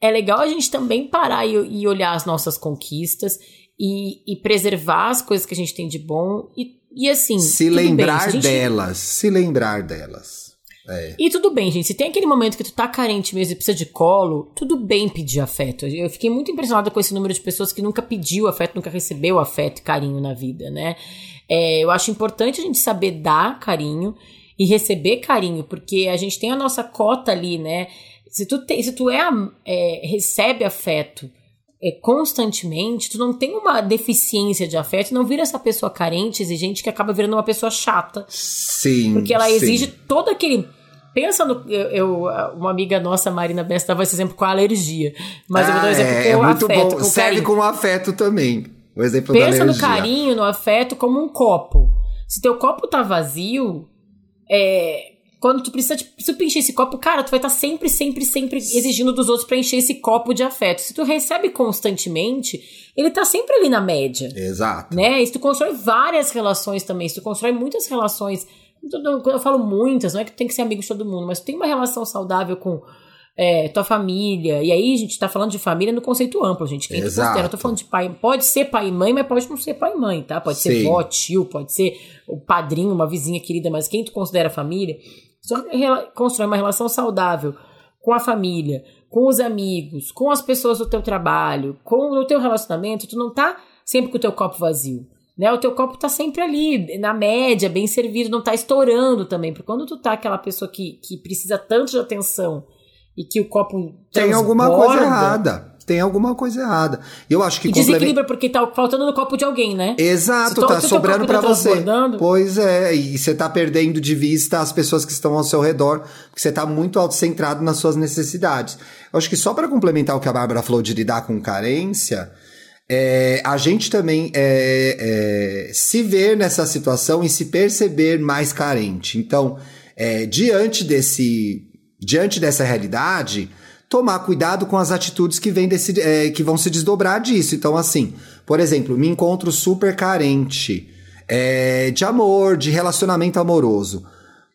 É legal a gente também parar e, e olhar as nossas conquistas e, e preservar as coisas que a gente tem de bom. E, e assim. Se bem, lembrar a gente- delas. Se lembrar delas. É. E tudo bem, gente. Se tem aquele momento que tu tá carente mesmo e precisa de colo, tudo bem pedir afeto. Eu fiquei muito impressionada com esse número de pessoas que nunca pediu afeto, nunca recebeu afeto e carinho na vida, né? É, eu acho importante a gente saber dar carinho e receber carinho, porque a gente tem a nossa cota ali, né? Se tu, tem, se tu é, é, recebe afeto é, constantemente, tu não tem uma deficiência de afeto, não vira essa pessoa carente, exigente, que acaba virando uma pessoa chata. Sim. Porque ela sim. exige todo aquele. Pensa no. Eu, eu- uma amiga nossa, Marina Bessa, dava esse exemplo com a alergia. Mas eu vou dar um Ah, exemplo é, com o é muito afeto. bom. Com o Serve carinho. com afeto também. O exemplo da Pensa no carinho, no afeto, como um copo. Se teu copo tá vazio, é, quando tu precisa, de, precisa preencher esse copo, cara, tu vai estar sempre, sempre, sempre exigindo dos outros pra encher esse copo de afeto. Se tu recebe constantemente, ele tá sempre ali na média. Exato. né? E se tu constrói várias relações também, se tu constrói muitas relações, quando eu falo muitas, não é que tu tem que ser amigo de todo mundo, mas tu tem uma relação saudável com é, tua família, e aí a gente tá falando de família no conceito amplo, gente. Quem tu Exato. considera? Eu tô falando de pai, pode ser pai e mãe, mas pode não ser pai e mãe, tá? Pode ser Sim. vó, tio, pode ser o padrinho, uma vizinha querida, mas quem tu considera família, só constrói uma relação saudável com a família, com os amigos, com as pessoas do teu trabalho, com o teu relacionamento, tu não tá sempre com o teu copo vazio. Né? O teu copo tá sempre ali, na média, bem servido, não tá estourando também. Porque quando tu tá aquela pessoa que, que precisa tanto de atenção e que o copo Tem alguma coisa errada. Tem alguma coisa errada. Eu acho que E complementa- desequilibra porque tá faltando no copo de alguém, né? Exato, tá sobrando pra tá você. Pois é, e você tá perdendo de vista as pessoas que estão ao seu redor, porque você tá muito autocentrado nas suas necessidades. Eu acho que só pra complementar o que a Bárbara falou de lidar com carência, é, a gente também é, é, se ver nessa situação e se perceber mais carente. Então, é, diante desse, diante dessa realidade, tomar cuidado com as atitudes que, vêm desse, é, que vão se desdobrar disso. Então, assim, por exemplo, me encontro super carente é, de amor, de relacionamento amoroso.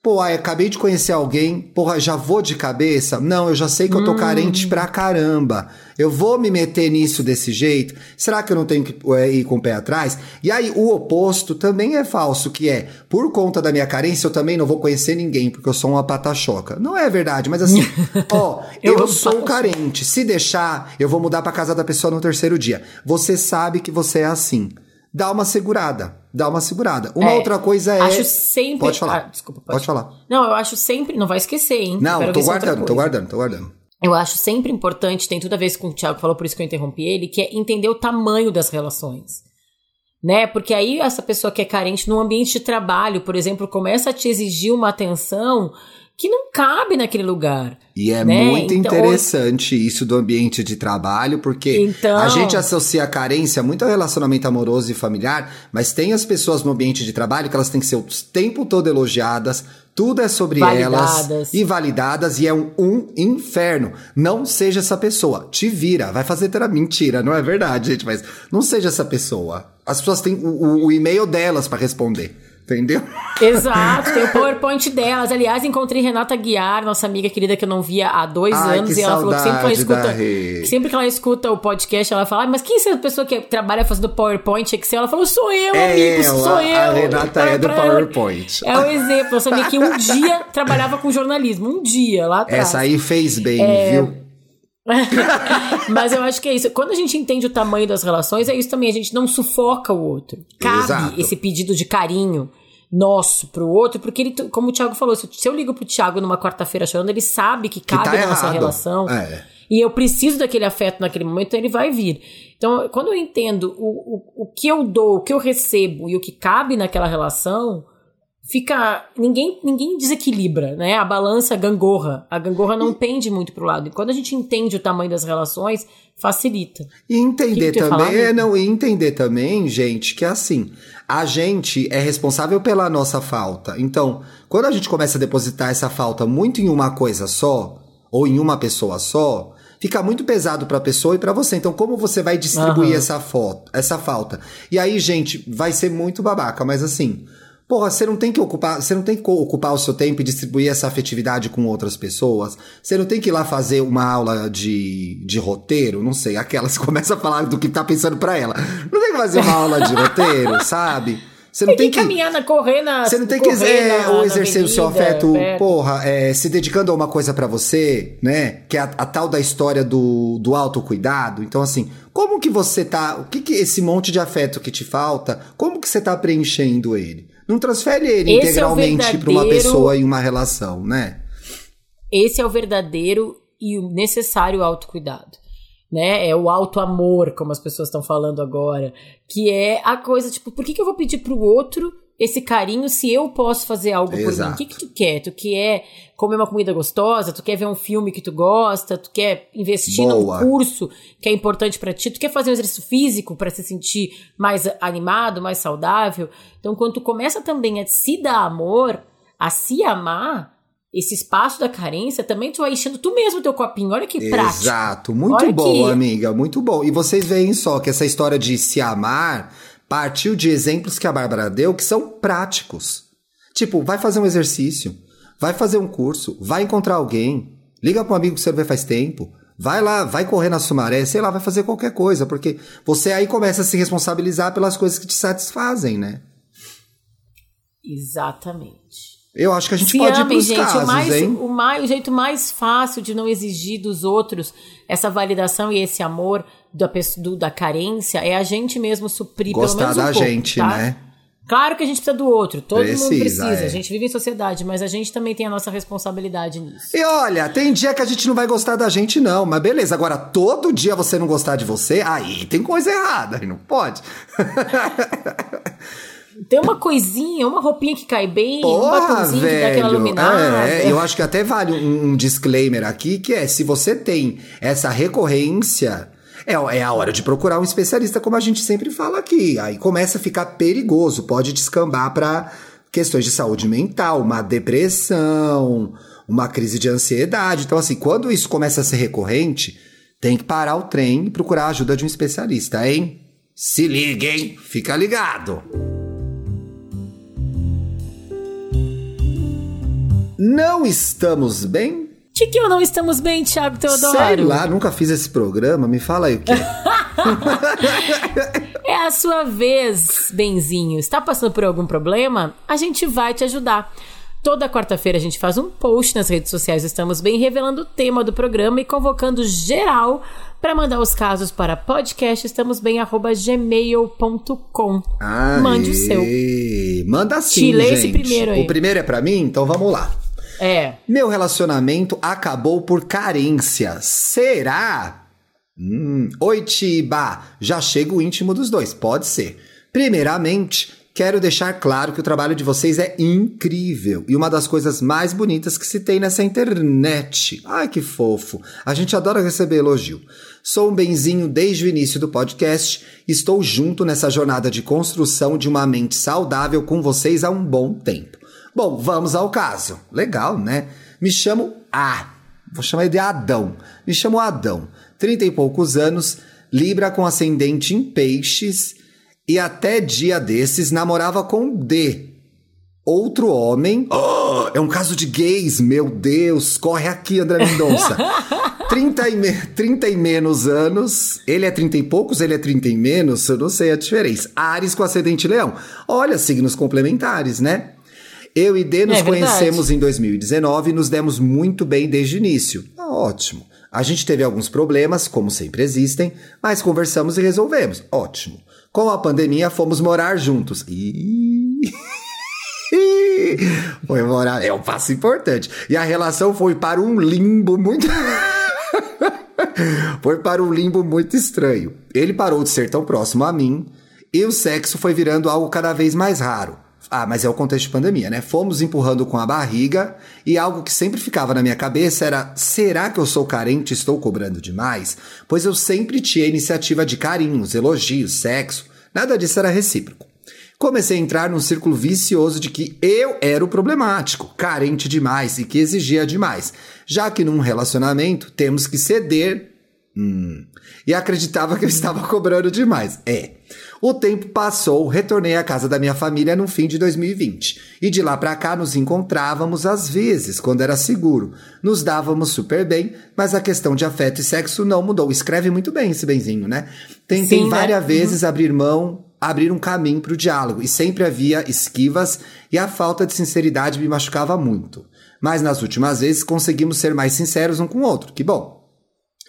Pô, ai, acabei de conhecer alguém, porra, já vou de cabeça? Não, eu já sei que eu tô carente pra caramba. Eu vou me meter nisso desse jeito? Será que eu não tenho que é, ir com o pé atrás? E aí, o oposto também é falso, que é, por conta da minha carência, eu também não vou conhecer ninguém, porque eu sou uma patachoca. Não é verdade, mas assim, ó, Eu eu, sou carente. Se deixar, eu vou mudar pra casa da pessoa no terceiro dia. Você sabe que você é assim. Dá uma segurada. Dá uma segurada. Uma É, outra coisa é. Acho sempre. Pode falar. Ah, desculpa, Pode falar. Não, eu acho sempre. Não vai esquecer, hein? Não, tô é guardando, tô guardando, tô guardando. Eu acho sempre importante, tem tudo a ver com o Thiago falou, por isso que eu interrompi ele, que é entender o tamanho das relações. Né? Porque aí essa pessoa que é carente no ambiente de trabalho, por exemplo, começa a te exigir uma atenção que não cabe naquele lugar. E é né? muito Então, interessante isso do ambiente de trabalho, porque Então- a gente associa a carência muito ao relacionamento amoroso e familiar, mas tem as pessoas no ambiente de trabalho que elas têm que ser o tempo todo elogiadas, tudo é sobre Validadas. elas e validadas, e é um, um inferno. Não seja essa pessoa. Te vira, vai fazer terapia. Mentira, não é verdade, gente, mas não seja essa pessoa. As pessoas têm o, o- o e-mail delas pra responder. Entendeu? Exato, tem o PowerPoint delas. Aliás, encontrei Renata Guiar, nossa amiga querida que eu não via há dois Ai, anos, e ela falou que sempre que ela escuta. Que sempre que ela escuta o podcast, ela fala, "Ai, mas quem é essa pessoa que trabalha fazendo PowerPoint, Excel? Ela falou, sou eu, É amigo, ela, sou a eu. Renata é do PowerPoint. É o exemplo. Eu sabia que um dia trabalhava com jornalismo. Um dia, lá atrás. Essa aí fez bem, É, viu? Mas eu acho que é isso. Quando a gente entende o tamanho das relações, é isso também. A gente não sufoca o outro. Cabe Exato. esse pedido de carinho nosso pro outro, porque ele, como o Thiago falou, se eu ligo pro Thiago numa quarta-feira chorando, ele sabe que cabe tá na nossa relação. É. E eu preciso daquele afeto naquele momento, então ele vai vir. Então, quando eu entendo o, o, o que eu dou, o que eu recebo e o que cabe naquela relação, fica. Ninguém, ninguém desequilibra, né? A balança gangorra. A gangorra não pende muito pro lado. E quando a gente entende o tamanho das relações, facilita. E entender Que que também, é, não, e entender também, gente, que assim, a gente é responsável pela nossa falta. Então, quando a gente começa a depositar essa falta muito em uma coisa só, ou em uma pessoa só, fica muito pesado pra pessoa e pra você. Então, como você vai distribuir Aham. essa foto, essa falta? E aí, gente, vai ser muito babaca, mas assim, Porra, você não tem que ocupar, você não tem que ocupar o seu tempo e distribuir essa afetividade com outras pessoas. Você não tem que ir lá fazer uma aula de, de roteiro, não sei, aquelas que começa a falar do que tá pensando pra ela. Não tem que fazer uma aula de roteiro, sabe? Você não Tem tem que caminhar na correr na. você não tem que é, na- ou exercer o seu avenida, afeto, perto. porra, é, se dedicando a uma coisa pra você, né? Que é a, a tal da história do, do autocuidado. Então, assim, como que você tá. O que que esse monte de afeto que te falta, como que você tá preenchendo ele? Não transfere ele Esse é o integralmente uma verdadeiro- pessoa e uma relação, né? Esse é o verdadeiro e o necessário autocuidado. Né? É o auto-amor, como as pessoas estão falando agora. Que é a coisa, tipo, por que, que eu vou pedir pro outro esse carinho se eu posso fazer algo por mim? Exato. O que, que tu quer? Tu quer comer uma comida gostosa? Tu quer ver um filme que tu gosta? Tu quer investir Boa. num curso que é importante pra ti? Tu quer fazer um exercício físico pra se sentir mais animado, mais saudável? Então, quando tu começa também a se dar amor, a se amar, esse espaço da carência, também tu vai enchendo tu mesmo teu copinho. Olha que prático. Exato, muito Olha bom, que- amiga, muito bom. E vocês veem só que essa história de se amar partiu de exemplos que a Bárbara deu que são práticos. Tipo, vai fazer um exercício, vai fazer um curso, vai encontrar alguém, liga para um amigo que você não vê faz tempo, vai lá, vai correr na Sumaré, sei lá, vai fazer qualquer coisa, porque você aí começa a se responsabilizar pelas coisas que te satisfazem, né? Exatamente. Eu acho que a gente Se pode ir amem, pros gente. casos, o, mais, o, mais, o jeito mais fácil de não exigir dos outros essa validação e esse amor da, pessoa, do- da carência é a gente mesmo suprir Gostar pelo menos um da pouco, gente, tá? né? Claro que a gente precisa do outro, todo mundo Precisa, precisa. é. A gente vive em sociedade, mas a gente também tem a nossa responsabilidade nisso. E olha, tem dia que a gente não vai gostar da gente, não. Mas beleza, agora todo dia você não gostar de você, aí tem coisa errada, aí não pode. Tem uma coisinha, uma roupinha que cai bem, um Porra, batomzinho que dá aquela velho. iluminada. É, eu acho que até vale um, um disclaimer aqui, que é, se você tem essa recorrência, é, é a hora de procurar um especialista, como a gente sempre fala aqui. Aí começa a ficar perigoso, pode descambar para questões de saúde mental, uma depressão, uma crise de ansiedade. Então, assim, quando isso começa a ser recorrente, tem que parar o trem e procurar a ajuda de um especialista, hein? Se liga, hein? Fica ligado. Não estamos bem? De que ou não estamos bem, Thiago Teodoro? Sei lá, nunca fiz esse programa. Me fala aí o que. É a sua vez, Benzinho. Está passando por algum problema? A gente vai te ajudar. Toda quarta-feira a gente faz um post nas redes sociais Estamos Bem, revelando o tema do programa e convocando geral para mandar os casos para podcastestamosbem@gmail.com. Mande o seu. Manda sim, Te lê gente. esse primeiro aí. O primeiro é pra mim? Então vamos lá. É. Meu relacionamento acabou por carência. Será? Hum, Oi, Tiba. Já chega o íntimo dos dois. Pode ser. Primeiramente, quero deixar claro que o trabalho de vocês é incrível e uma das coisas mais bonitas que se tem nessa internet. Ai, que fofo. A gente adora receber elogio. Sou um benzinho desde o início do podcast. Estou junto nessa jornada de construção de uma mente saudável com vocês há um bom tempo. Bom, vamos ao caso. Legal, né? Me chamo A. Vou chamar ele de Adão. Me chamo Adão. Trinta e poucos anos, Libra com ascendente em peixes e até dia desses namorava com D. Outro homem. Oh, é um caso de gays, meu Deus. Corre aqui, André Mendonça. 30 e, me... 30 e menos anos. Ele é 30 e poucos, ele é 30 e menos. Eu não sei a diferença. Ares com ascendente leão. Olha, signos complementares, né? Eu e D nos É conhecemos em 2019 e nos demos muito bem desde o início. ótimo. A gente teve alguns problemas, como sempre existem, mas conversamos e resolvemos. Ótimo. Com a pandemia, fomos morar juntos. E. foi morar. É um passo importante. E a relação foi para um limbo muito. foi para um limbo muito estranho. Ele parou de ser tão próximo a mim e o sexo foi virando algo cada vez mais raro. Ah, mas é o contexto de pandemia, né? Fomos empurrando com a barriga e algo que sempre ficava na minha cabeça era: será que eu sou carente e estou cobrando demais? Pois eu sempre tinha iniciativa de carinhos, elogios, sexo. Nada disso era recíproco. Comecei a entrar num círculo vicioso de que eu era o problemático, carente demais e que exigia demais, já que num relacionamento temos que ceder. Hum, e acreditava que eu estava cobrando demais. É. O tempo passou, retornei à casa da minha família no fim de 2020. E de lá para cá nos encontrávamos às vezes, quando era seguro. Nos dávamos super bem, mas a questão de afeto e sexo não mudou. Escreve muito bem esse benzinho, né? Tentei Sim, né? várias né? vezes uhum. abrir mão, abrir um caminho para o diálogo, e sempre havia esquivas, e a falta de sinceridade me machucava muito. Mas nas últimas vezes conseguimos ser mais sinceros um com o outro. Que bom.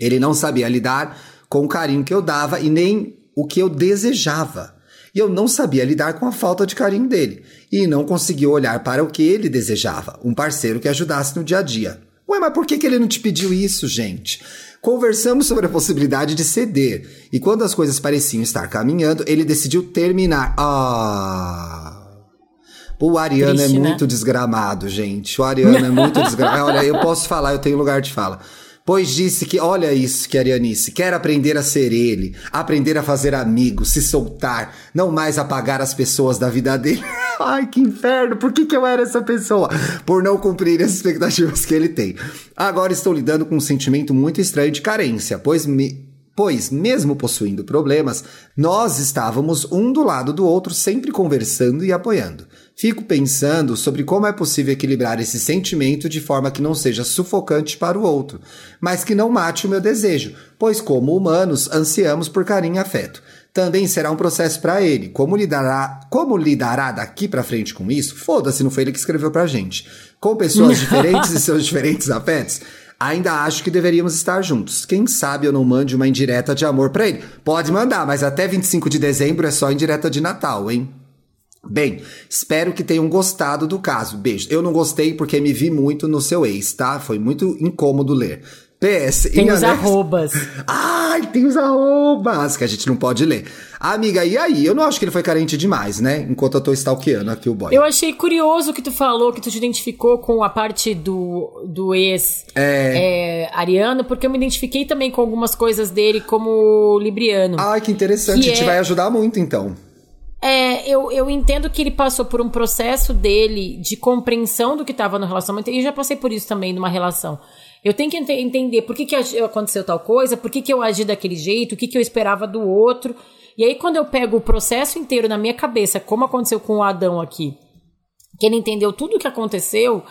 Ele não sabia lidar com o carinho que eu dava e nem o que eu desejava. E eu não sabia lidar com a falta de carinho dele. E não conseguia olhar para o que ele desejava, um parceiro que ajudasse no dia a dia. Ué, mas por que, que ele não te pediu isso, gente? Conversamos sobre a possibilidade de ceder. E quando as coisas pareciam estar caminhando, ele decidiu terminar. Ah. O Ariano é Triste, é muito né? desgramado, gente. O Ariano é muito desgramado. Olha, eu posso falar, eu tenho lugar de fala. Pois disse que, olha isso que Arianice, quer aprender a ser ele, aprender a fazer amigos, se soltar, não mais apagar as pessoas da vida dele. Ai, que inferno, por que, que eu era essa pessoa? Por não cumprir as expectativas que ele tem. Agora estou lidando com um sentimento muito estranho de carência, pois me, pois, mesmo possuindo problemas, nós estávamos um do lado do outro, sempre conversando e apoiando. Fico pensando sobre como é possível equilibrar esse sentimento de forma que não seja sufocante para o outro, mas que não mate o meu desejo, pois, como humanos, ansiamos por carinho e afeto. Também será um processo para ele. Como lidará, como lidará daqui para frente com isso? Foda-se, não foi ele que escreveu pra gente. Com pessoas diferentes e seus diferentes afetos? Ainda acho que deveríamos estar juntos. Quem sabe eu não mande uma indireta de amor para ele? Pode mandar, mas até 25 de dezembro é só indireta de Natal, hein? Bem, espero que tenham gostado do caso. Beijo. Eu não gostei porque me vi muito no seu ex, tá? Foi muito incômodo ler. PS. Tem os arrobas. Ai, tem os arrobas que a gente não pode ler. Amiga, e aí? Eu não acho que ele foi carente demais, né? Enquanto eu tô stalkeando aqui o boy. Eu achei curioso que tu falou, que tu te identificou com a parte do, do ex é... É, Ariano, porque eu me identifiquei também com algumas coisas dele como Libriano. Ai, que interessante. Que a gente é... vai ajudar muito, então. É, eu, eu entendo que ele passou por um processo dele de compreensão do que estava no relacionamento, e eu já passei por isso também numa relação. Eu tenho que ent entender por que, que aconteceu tal coisa, por que, que eu agi daquele jeito, o que, que eu esperava do outro. E aí, quando eu pego o processo inteiro na minha cabeça, como aconteceu com o Adão aqui, que ele entendeu tudo o que aconteceu,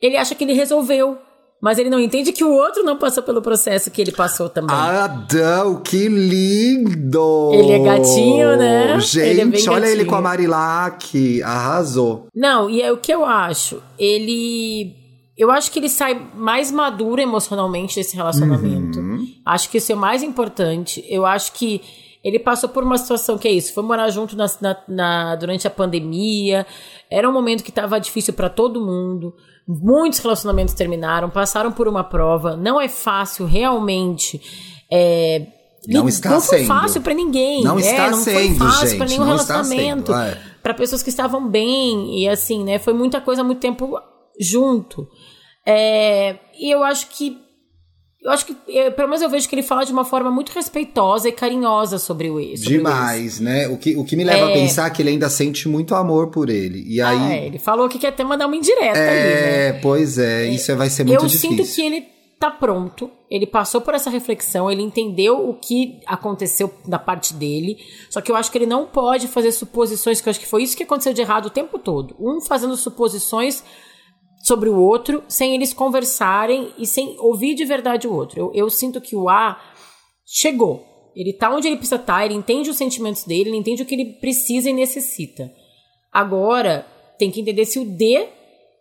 ele acha que ele resolveu. Mas ele não entende que o outro não passou pelo processo que ele passou também. Adão, que lindo! Ele é gatinho, né? Gente, ele é olha ele com a Marilac, arrasou. Não, e é o que eu acho. Ele. Eu acho que ele sai mais maduro emocionalmente desse relacionamento. Uhum. Acho que isso é o mais importante. Eu acho que ele passou por uma situação que é isso, foi morar junto na, na, na durante a pandemia. Era um momento que estava difícil para todo mundo. Muitos relacionamentos terminaram, passaram por uma prova. Não é fácil realmente. É, não está não foi sendo. fácil para ninguém. Não é, está não sendo, foi fácil para nenhum relacionamento. É. Para pessoas que estavam bem e assim, né? Foi muita coisa, muito tempo junto. É, e eu acho que eu acho que, eu, pelo menos eu vejo que ele fala de uma forma muito respeitosa e carinhosa sobre o ex. Demais, né? O que, o que me leva é... a pensar que ele ainda sente muito amor por ele. E aí... É, ele falou que quer até mandar uma indireta é, ali, né? pois é, isso vai ser muito eu difícil. Eu sinto que ele tá pronto, ele passou por essa reflexão, ele entendeu o que aconteceu da parte dele, só que eu acho que ele não pode fazer suposições, que eu acho que foi isso que aconteceu de errado o tempo todo. Um fazendo suposições sobre o outro, sem eles conversarem e sem ouvir de verdade o outro. Eu, eu sinto que o A chegou. Ele tá onde ele precisa estar, tá, ele entende os sentimentos dele, ele entende o que ele precisa e necessita. Agora, tem que entender se o D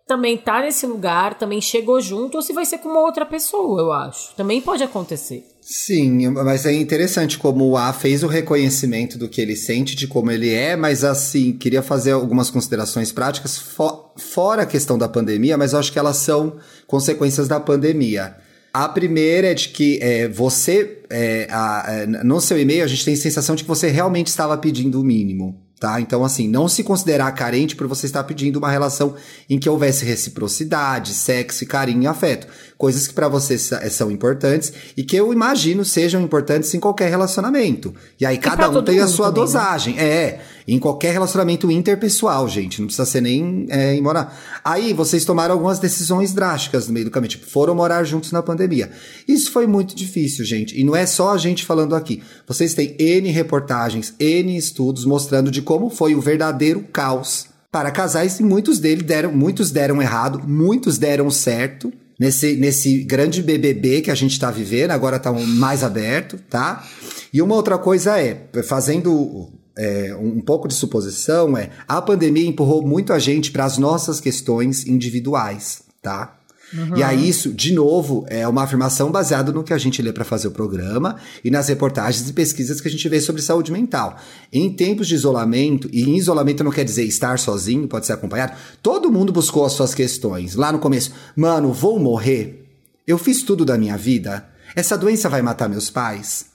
também tá nesse lugar, também chegou junto, ou se vai ser com uma outra pessoa, eu acho. Também pode acontecer. Sim, mas é interessante como o A fez o reconhecimento do que ele sente, de como ele é, mas assim, queria fazer algumas considerações práticas fo fora a questão da pandemia, mas eu acho que elas são consequências da pandemia. A primeira é de que é, você, é, a, é, no seu e-mail, a gente tem a sensação de que você realmente estava pedindo o mínimo. Tá? Então, assim, não se considerar carente por você estar pedindo uma relação em que houvesse reciprocidade, sexo, carinho e afeto. Coisas que para você são importantes e que eu imagino sejam importantes em qualquer relacionamento. E aí e cada um tem a sua também, né? dosagem. Né? É, em qualquer relacionamento interpessoal, gente. Não precisa ser nem é, em morar. Aí vocês tomaram algumas decisões drásticas no meio do caminho. Tipo, foram morar juntos na pandemia. Isso foi muito difícil, gente. E não é só a gente falando aqui. Vocês têm N reportagens, N estudos mostrando de como foi o verdadeiro caos para casais e muitos deles deram, muitos deram errado, muitos deram certo. Nesse, nesse grande BBB que a gente está vivendo, agora está mais aberto, tá? E uma outra coisa é, fazendo é, um pouco de suposição é a pandemia empurrou muito a gente para as nossas questões individuais, tá? Uhum. E aí, isso, de novo, é uma afirmação baseada no que a gente lê para fazer o programa e nas reportagens e pesquisas que a gente vê sobre saúde mental. Em tempos de isolamento, e em isolamento não quer dizer estar sozinho, pode ser acompanhado, todo mundo buscou as suas questões. Lá no começo, mano, vou morrer? Eu fiz tudo da minha vida? Essa doença vai matar meus pais?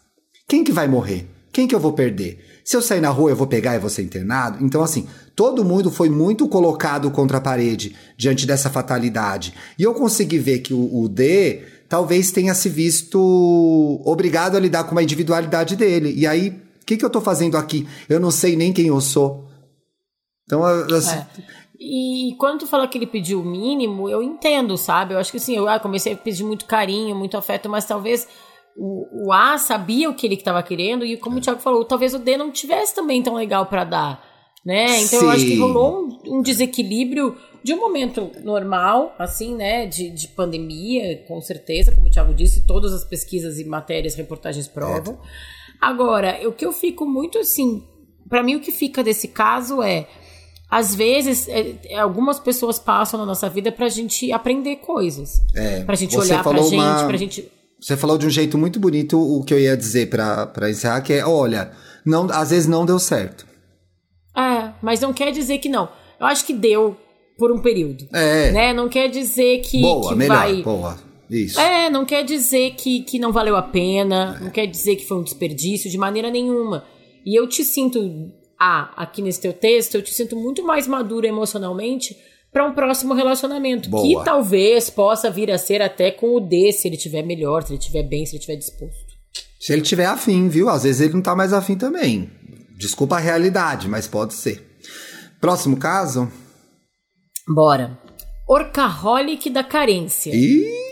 Quem que vai morrer? Quem que eu vou perder? Se eu sair na rua, eu vou pegar e vou ser internado? Então, assim, todo mundo foi muito colocado contra a parede diante dessa fatalidade. E eu consegui ver que o, o D talvez tenha se visto obrigado a lidar com a individualidade dele. E aí, o que, que eu tô fazendo aqui? Eu não sei nem quem eu sou. Então, assim, é. E quando tu fala que ele pediu o mínimo, eu entendo, sabe? Eu acho que assim, eu ah, comecei a pedir muito carinho, muito afeto, mas talvez o, o A sabia o que ele estava querendo e como o Thiago falou, talvez o D não tivesse também tão legal para dar, né? Então Sim. eu acho que rolou um, um, desequilíbrio de um momento normal, assim, né, de, de pandemia, com certeza, como o Thiago disse, todas as pesquisas e matérias, reportagens provam. É. Agora, o que eu fico muito assim, para mim o que fica desse caso é às vezes, é, é, algumas pessoas passam na nossa vida pra gente aprender coisas. É, pra gente olhar pra gente, uma... pra gente você falou de um jeito muito bonito o que eu ia dizer para encerrar, que é, olha, não, às vezes não deu certo. É, mas não quer dizer que não. Eu acho que deu por um período. É. Né? Não quer dizer que, boa, que melhor, vai. Boa. Isso. É, não quer dizer que, que não valeu a pena, é. não quer dizer que foi um desperdício de maneira nenhuma. E eu te sinto, ah, aqui nesse teu texto, eu te sinto muito mais madura emocionalmente para um próximo relacionamento. Boa. Que talvez possa vir a ser até com o D, se ele tiver melhor, se ele tiver bem, se ele tiver disposto. Se ele tiver afim, viu? Às vezes ele não tá mais afim também. Desculpa a realidade, mas pode ser. Próximo caso? Bora. Orcaholic da carência. Ih!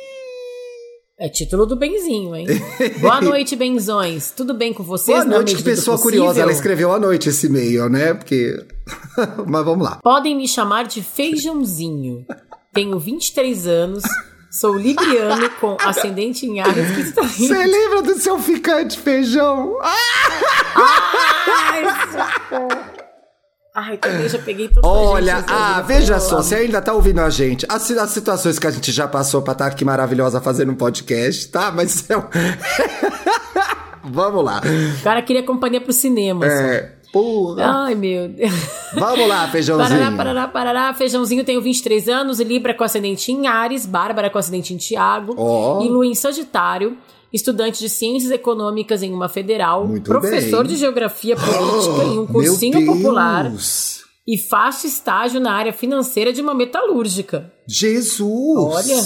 É título do Benzinho, hein? Boa noite, Benzões. Tudo bem com vocês? Boa noite, que pessoa curiosa. Ela escreveu à noite esse e-mail, né? Porque. Mas vamos lá. Podem me chamar de Feijãozinho. Tenho 23 anos. Sou libriano com ascendente em Ares que rindo. Você lembra do seu ficante feijão? Ai, Ai, também já peguei toda Olha, ah, veja só, você ainda tá ouvindo a gente. As, as situações que a gente já passou pra estar tá aqui maravilhosa fazendo um podcast, tá? Mas é um... Vamos lá. O cara queria companhia pro cinema. É. Porra. Ai, meu Deus. Vamos lá, feijãozinho. Parará, parará, parará. Feijãozinho, tenho 23 anos, Libra com ascendente em Ares, Bárbara com ascendente em Tiago oh. e Lua em Sagitário estudante de Ciências Econômicas em uma federal, Muito professor bem. de Geografia Política oh, em um cursinho popular e faço estágio na área financeira de uma metalúrgica. Jesus! Olha,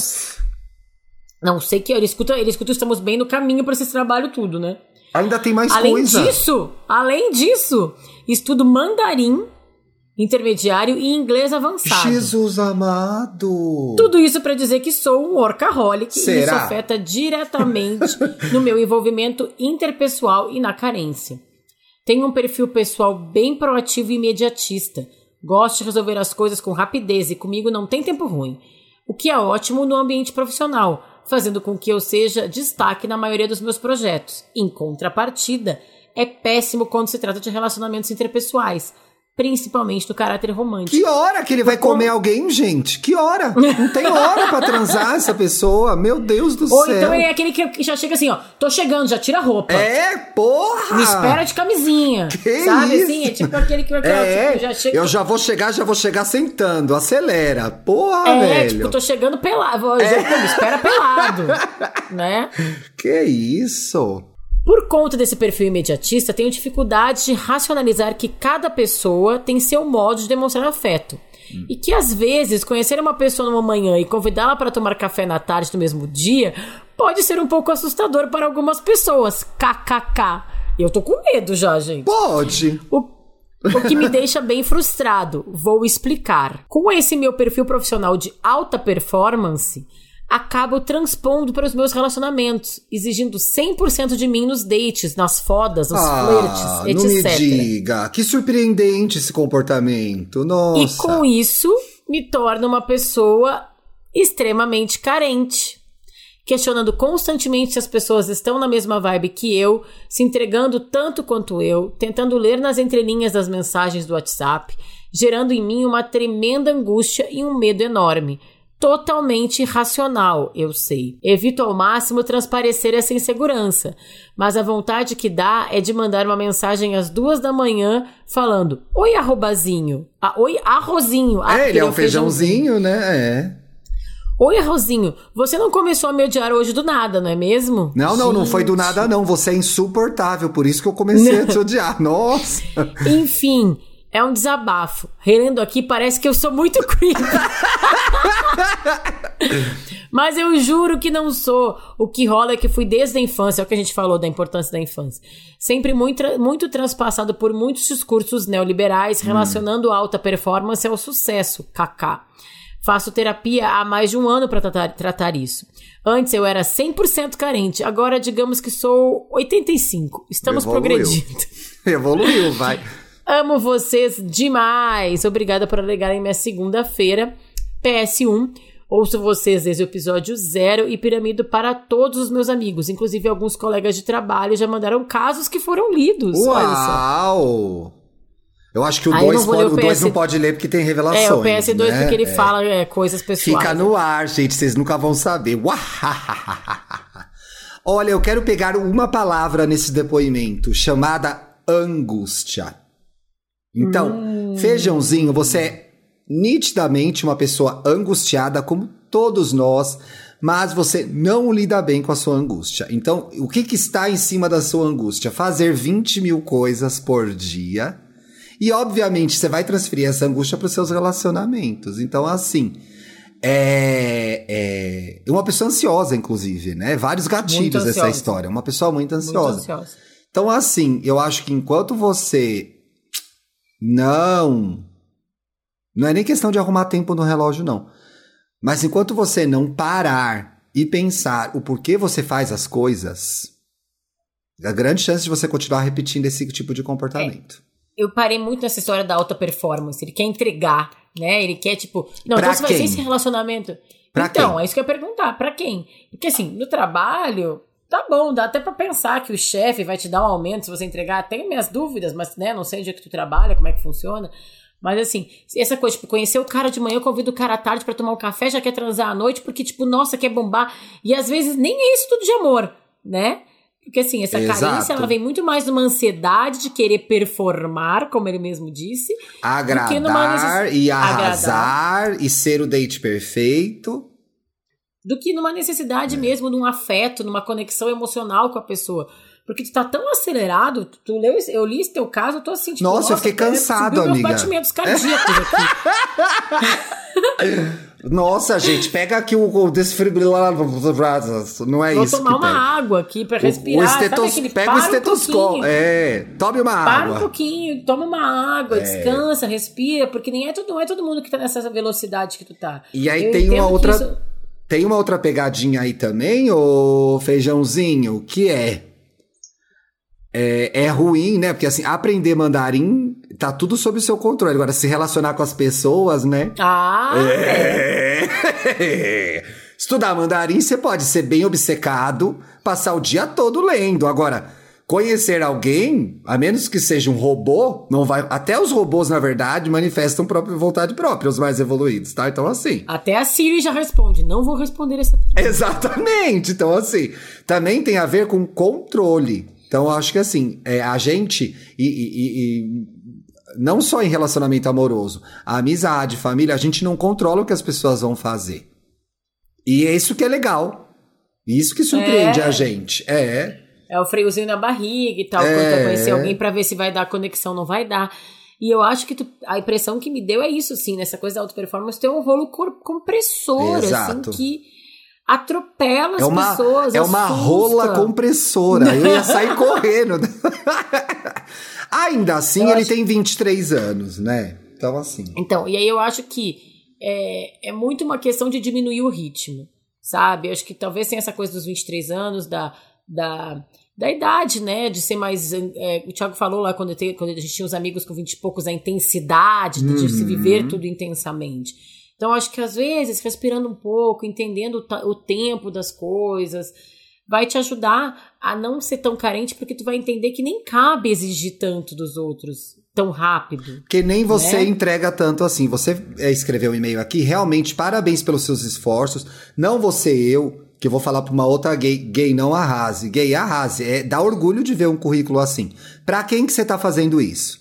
não sei que ele escuta, ele escuta estamos bem no caminho para esse trabalho tudo, né? Ainda tem mais além coisa. Além disso, além disso, estudo mandarim intermediário e inglês avançado. Jesus amado! Tudo isso para dizer que sou um workaholic Será? e isso afeta diretamente no meu envolvimento interpessoal e na carência. Tenho um perfil pessoal bem proativo e imediatista. Gosto de resolver as coisas com rapidez e comigo não tem tempo ruim. O que é ótimo no ambiente profissional, fazendo com que eu seja destaque na maioria dos meus projetos. Em contrapartida, é péssimo quando se trata de relacionamentos interpessoais principalmente do caráter romântico. Que hora que ele vai comer alguém, gente? Que hora? Não tem hora pra transar essa pessoa. Meu Deus do Ou céu. então é aquele que já chega assim, ó, tô chegando, já tira a roupa. É, porra! Me espera de camisinha. Que sabe isso? assim? É tipo aquele que aquela, É, tipo, já chega. eu já vou chegar, já vou chegar sentando. Acelera. Porra, É, velho. tipo, tô chegando pelado. Me espera pelado. né? Que isso? Por conta desse perfil imediatista, tenho dificuldade de racionalizar que cada pessoa tem seu modo de demonstrar afeto. E que às vezes conhecer uma pessoa numa manhã e convidá-la para tomar café na tarde do mesmo dia pode ser um pouco assustador para algumas pessoas. KKK. Eu tô com medo já, gente. Pode. O, o que me deixa bem frustrado. Vou explicar. Com esse meu perfil profissional de alta performance, acabo transpondo para os meus relacionamentos, exigindo 100% de mim nos dates, nas fodas, nos Ah, flirts, não me etc. diga. Que surpreendente esse comportamento. Nossa. E com isso, me torno uma pessoa extremamente carente. Questionando constantemente se as pessoas estão na mesma vibe que eu, se entregando tanto quanto eu, tentando ler nas entrelinhas das mensagens do WhatsApp, gerando em mim uma tremenda angústia e um medo enorme. Totalmente irracional, eu sei. Evito ao máximo transparecer essa insegurança, mas a vontade que dá é de mandar uma mensagem às duas da manhã falando: Oi, arrobazinho. Ah, Oi, arrozinho. Ah, É, ele é um feijãozinho, né? É. Oi, Arrozinho, você não começou a me odiar hoje do nada, não é mesmo? Não, não, não foi do Gente. nada, não. Você é insuportável, por isso que eu comecei a te odiar. Nossa! Enfim, é um desabafo. Relendo aqui, parece que eu sou muito creepy. Mas eu juro que não sou. O que rola é que fui desde a infância, é o que a gente falou da importância da infância. Sempre muito, muito transpassado por muitos discursos neoliberais relacionando a alta performance ao sucesso, kaká. Faço terapia há mais de um ano para tratar, tratar isso. Antes eu era 100% carente, agora digamos que sou 85. Estamos Evoluiu. progredindo. Evoluiu, vai. Amo vocês demais. Obrigada por alegarem minha segunda-feira. PS1. Ouço vocês desde o episódio zero e piramido para todos os meus amigos. Inclusive, alguns colegas de trabalho já mandaram casos que foram lidos. Olha só. Uau! Eu acho que o Ah, eu 2 não PS não pode ler porque tem revelações. É, o PS2 né? porque ele É. fala é, coisas pessoais. Fica no ar, gente, vocês nunca vão saber. Uahahaha. Olha, eu quero pegar uma palavra nesse depoimento, chamada angústia. Então, Hum. feijãozinho, você é nitidamente uma pessoa angustiada, como todos nós, mas você não lida bem com a sua angústia. Então, o que, que está em cima da sua angústia? Fazer 20 mil coisas por dia. E, obviamente, você vai transferir essa angústia para os seus relacionamentos. Então, assim, é, é uma pessoa ansiosa, inclusive, né? Vários gatilhos ansiosa. história. Uma pessoa muito Muito ansiosa. ansiosa. Então, assim, eu acho que enquanto você não. Não é nem questão de arrumar tempo no relógio, não. Mas enquanto você não parar e pensar o porquê você faz as coisas, a grande chance de você continuar repetindo esse tipo de comportamento. Eu parei muito nessa história da alta performance. Ele quer entregar, né? Ele quer, tipo. Não, Pra então você vai ser quem? esse relacionamento. Pra então, quem? é isso que eu ia perguntar. Pra quem? Porque assim, no trabalho, tá bom, dá até pra pensar que o chefe vai te dar um aumento se você entregar. Tenho minhas dúvidas, mas, né, não sei onde é que tu trabalha, como é que funciona. Mas assim, essa coisa, tipo, conhecer o cara de manhã, convido o cara à tarde pra tomar um café, já quer transar à noite, porque, tipo, nossa, quer bombar. E às vezes nem é isso tudo de amor, né? Porque assim, essa Exato. carência, ela vem muito mais numa ansiedade de querer performar, como ele mesmo disse. que numa Agradar necess- e Agradar. arrasar e ser o date perfeito. Do que numa necessidade É. mesmo, num afeto, numa conexão emocional com a pessoa. Porque tu tá tão acelerado, tu, tu leu, eu li esse teu caso, eu tô assim, tipo, Nossa, eu fiquei cansado, subiu meus amiga. batimentos cardíacos aqui. Nossa, gente, pega aqui o, o desfibrilador. Não é Vou isso tomar que uma tem. água aqui pra O- respirar. o Sabe estetos... aquele, Pega o para um estetoscópio. pouquinho, é, tome uma Para um água. É. pouquinho, toma uma água, descansa, respira, porque nem é todo, não é todo mundo que tá nessa velocidade que tu tá. E aí Eu tem uma outra. isso- Tem uma outra pegadinha aí também, ô feijãozinho, que é. É, é ruim, né? Porque assim, aprender mandarim tá tudo sob o seu controle. Agora, se relacionar com as pessoas, né? Ah, é. Estudar mandarim, você pode ser bem obcecado, passar o dia todo lendo. Agora, conhecer alguém, a menos que seja um robô, não vai. Até os robôs, na verdade, manifestam própria vontade própria, os mais evoluídos, tá? Então, assim. Até a Siri já responde. Não vou responder essa pergunta. Exatamente. Então, assim, também tem a ver com controle. Então, eu acho que assim, é, a gente. e, e, e não só em relacionamento amoroso, a amizade, família, a gente não controla o que as pessoas vão fazer. E é isso que é legal. Isso que surpreende É. a gente. É. É o freiozinho na barriga e tal, É. quando conhecer alguém pra ver se vai dar conexão, não vai dar. E eu acho que tu- a impressão que me deu é isso, assim, nessa coisa da auto-performance, tem um rolo compressor, Exato. assim, que atropela as É uma, pessoas. é uma assusta. rola compressora. Eu ia sair correndo. Ainda assim, Eu ele acho- tem 23 anos, né? Então, assim. Então, e aí eu acho que é, é muito uma questão de diminuir o ritmo, sabe? Eu acho que talvez tenha essa coisa dos 23 anos, da, da, da idade, né? De ser mais. é, o Thiago falou lá quando, te- quando a gente tinha os amigos com 20 e poucos, a intensidade de, de se Uhum. viver tudo intensamente. Então, acho que às vezes, respirando um pouco, entendendo o, o tempo das coisas, vai te ajudar a não ser tão carente, porque tu vai entender que nem cabe exigir tanto dos outros tão rápido. Porque nem você Né? entrega tanto assim. Você é, escreveu um e-mail aqui, realmente, parabéns pelos seus esforços. Não você, eu, que eu vou falar pra uma outra gay, gay não arrase. Gay arrase. É, dá orgulho de ver um currículo assim. Pra quem que você tá fazendo isso?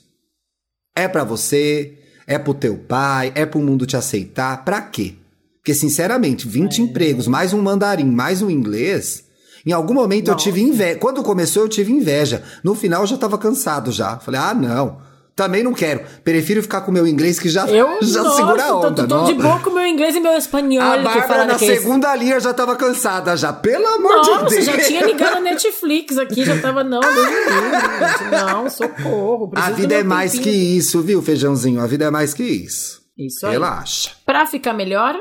É pra você? É pro teu pai? É pro mundo te aceitar? Pra quê? Porque, sinceramente, 20 empregos, mais um mandarim, mais um inglês. Em algum momento eu Nossa. tive inveja. Quando começou, eu tive inveja. No final, eu já tava cansado já. Falei, ah, não. Também não quero. Prefiro ficar com o meu inglês que já, Eu, já nossa, segura a tô- onda. Tô, tô de não. boa com meu inglês e meu espanhol. A que eu Bárbara na daqueles- segunda linha já tava cansada já. Pelo amor de Nossa, Deus. já tinha ligado a Netflix aqui, já tava, não, livre, gente. Não, socorro. A vida é mais que tempinho. isso, viu, feijãozinho? A vida é mais que isso. Isso aí. Relaxa. Pra ficar melhor,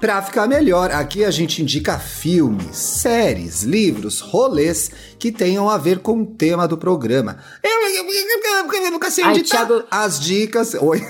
Pra ficar melhor, aqui a gente indica filmes, séries, livros, rolês que tenham a ver com o tema do programa. Eu, eu, eu, eu nunca sei Ai, editar. Thiago- As dicas. Oi.